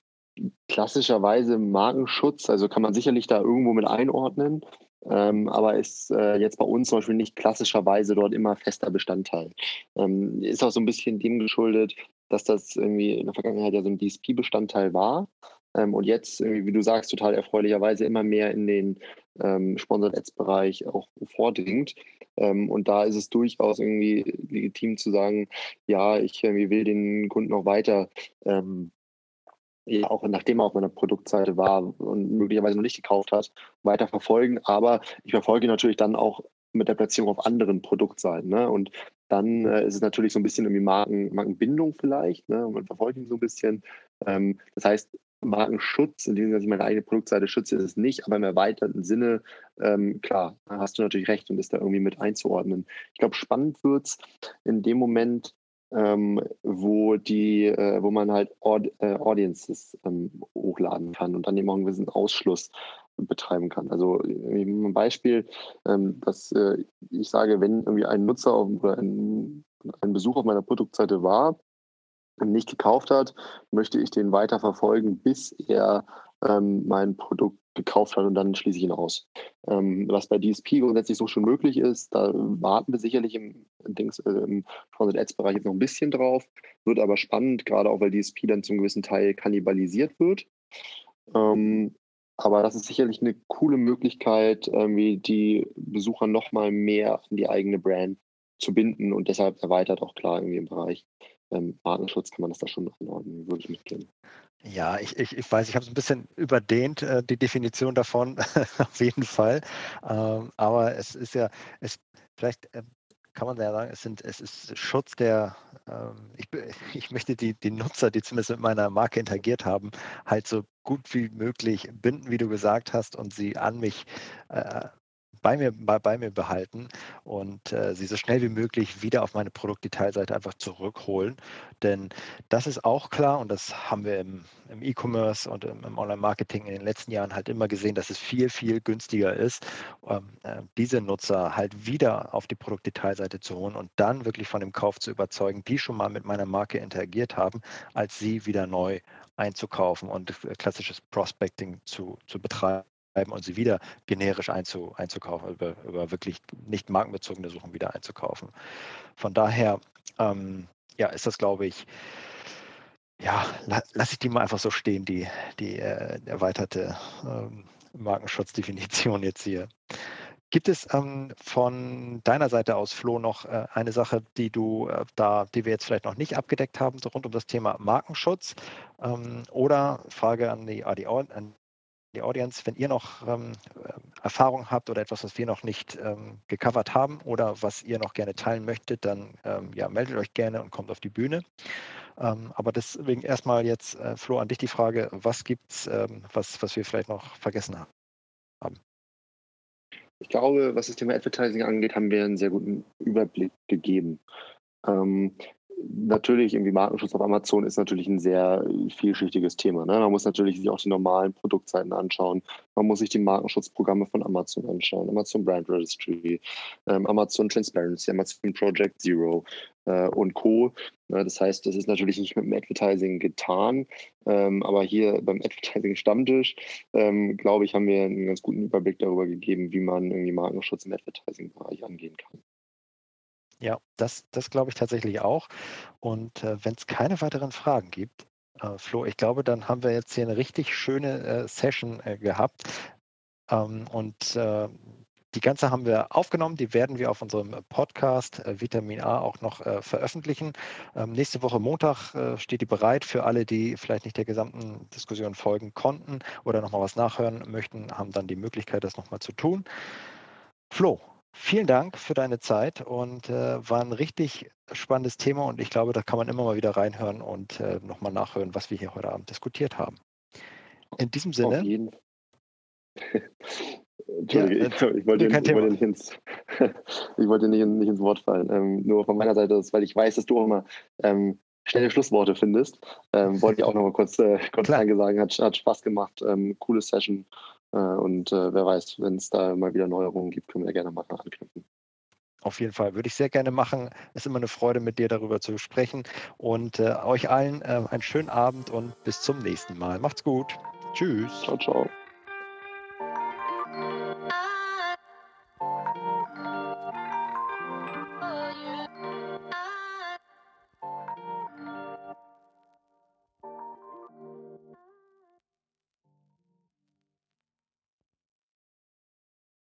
klassischerweise Markenschutz, also kann man sicherlich da irgendwo mit einordnen, ähm, aber ist äh, jetzt bei uns zum Beispiel nicht klassischerweise dort immer fester Bestandteil. Ähm, ist auch so ein bisschen dem geschuldet, dass das irgendwie in der Vergangenheit ja so ein DSP-Bestandteil war. Ähm, und jetzt, wie du sagst, total erfreulicherweise immer mehr in den ähm, Sponsored Ads-Bereich auch vordringt. Ähm, und da ist es durchaus irgendwie legitim zu sagen, ja, ich will den Kunden noch weiter ähm, auch nachdem er auf meiner Produktseite war und möglicherweise noch nicht gekauft hat, weiter verfolgen. Aber ich verfolge ihn natürlich dann auch mit der Platzierung auf anderen Produktseiten. Ne? Und dann äh, ist es natürlich so ein bisschen irgendwie Marken, Markenbindung vielleicht. Ne? Und man verfolgt ihn so ein bisschen. Ähm, das heißt, Markenschutz, in dem dass ich meine eigene Produktseite schütze, ist es nicht, aber im erweiterten Sinne, ähm, klar, hast du natürlich recht und ist da irgendwie mit einzuordnen. Ich glaube, spannend wird es in dem Moment, ähm, wo die, äh, wo man halt Aud äh, Audiences ähm, hochladen kann und dann eben auch einen gewissen Ausschluss betreiben kann. Also ein Beispiel, ähm, dass äh, ich sage, wenn irgendwie ein Nutzer auf, oder ein, ein Besuch auf meiner Produktseite war, nicht gekauft hat, möchte ich den weiter verfolgen, bis er ähm, mein Produkt gekauft hat und dann schließe ich ihn aus. Ähm, was bei DSP grundsätzlich so schon möglich ist, da warten wir sicherlich im, Dings, äh, im Sponsored Ads Bereich jetzt noch ein bisschen drauf, wird aber spannend, gerade auch weil DSP dann zum gewissen Teil kannibalisiert wird. Ähm, aber das ist sicherlich eine coole Möglichkeit, irgendwie die Besucher nochmal mehr an die eigene Brand zu binden und deshalb erweitert auch klar irgendwie im Bereich ähm, Markenschutz kann man das da schon einordnen, würde ich mitgehen. Ja, ich, ich, ich weiß, ich habe es ein bisschen überdehnt, äh, die Definition davon, auf jeden Fall. Ähm, aber es ist ja, es vielleicht äh, kann man ja sagen, es, sind, es ist Schutz der, ähm, ich, ich möchte die, die Nutzer, die zumindest mit meiner Marke interagiert haben, halt so gut wie möglich binden, wie du gesagt hast, und sie an mich äh, bei mir, bei, bei mir behalten und äh, sie so schnell wie möglich wieder auf meine Produktdetailseite einfach zurückholen. Denn das ist auch klar und das haben wir im, im E-Commerce und im, im Online-Marketing in den letzten Jahren halt immer gesehen, dass es viel, viel günstiger ist, ähm, äh, diese Nutzer halt wieder auf die Produktdetailseite zu holen und dann wirklich von dem Kauf zu überzeugen, die schon mal mit meiner Marke interagiert haben, als sie wieder neu einzukaufen und äh, klassisches Prospecting zu, zu betreiben und sie wieder generisch einzu, einzukaufen, über, über wirklich nicht markenbezogene Suchen wieder einzukaufen. Von daher ähm, ja, ist das, glaube ich, ja, la, lasse ich die mal einfach so stehen, die, die äh, erweiterte ähm, Markenschutzdefinition jetzt hier. Gibt es ähm, von deiner Seite aus, Flo, noch äh, eine Sache, die du äh, da, die wir jetzt vielleicht noch nicht abgedeckt haben, so rund um das Thema Markenschutz? Ähm, oder Frage an die, an die Audience, wenn ihr noch ähm, Erfahrung habt oder etwas, was wir noch nicht ähm, gecovert haben oder was ihr noch gerne teilen möchtet, dann ähm, ja, meldet euch gerne und kommt auf die Bühne. Ähm, aber deswegen erstmal jetzt, äh, Flo, an dich die Frage, was gibt es, ähm, was, was wir vielleicht noch vergessen haben? Ich glaube, was das Thema Advertising angeht, haben wir einen sehr guten Überblick gegeben. Ähm, natürlich irgendwie Markenschutz auf Amazon ist natürlich ein sehr vielschichtiges Thema. Ne? Man muss natürlich sich auch die normalen Produktseiten anschauen. Man muss sich die Markenschutzprogramme von Amazon anschauen. Amazon Brand Registry, ähm, Amazon Transparency, Amazon Project Zero äh, und Co. Ja, das heißt, das ist natürlich nicht mit dem Advertising getan, ähm, aber hier beim Advertising Stammtisch, ähm, glaube ich, haben wir einen ganz guten Überblick darüber gegeben, wie man irgendwie Markenschutz im Advertising-Bereich angehen kann. Ja, das, das glaube ich tatsächlich auch. Und äh, wenn es keine weiteren Fragen gibt, äh, Flo, ich glaube, dann haben wir jetzt hier eine richtig schöne äh, Session äh, gehabt. Ähm, und äh, die ganze haben wir aufgenommen, die werden wir auf unserem Podcast äh, Vitamin A auch noch veröffentlichen. Ähm, nächste Woche Montag steht die bereit für alle, die vielleicht nicht der gesamten Diskussion folgen konnten oder nochmal was nachhören möchten, haben dann die Möglichkeit, das nochmal zu tun. Flo, Vielen Dank für deine Zeit und äh, war ein richtig spannendes Thema und ich glaube, da kann man immer mal wieder reinhören und äh, nochmal nachhören, was wir hier heute Abend diskutiert haben. In diesem Sinne. Auf jeden Entschuldige, ja, ich, ich, wollte, ich, wollte nicht ins, ich wollte nicht, nicht ins Wort fallen. Ähm, nur von meiner Seite aus, weil ich weiß, dass du auch immer ähm, schnelle Schlussworte findest, ähm, wollte ich auch noch mal kurz, äh, kurz Danke sagen. Hat, hat Spaß gemacht. Ähm, coole Session. Äh, und äh, wer weiß, wenn es da mal wieder Neuerungen gibt, können wir gerne mal anknüpfen. Auf jeden Fall würde ich sehr gerne machen. Es ist immer eine Freude, mit dir darüber zu sprechen. Und äh, euch allen einen schönen Abend und bis zum nächsten Mal. Macht's gut. Tschüss. Ciao, ciao.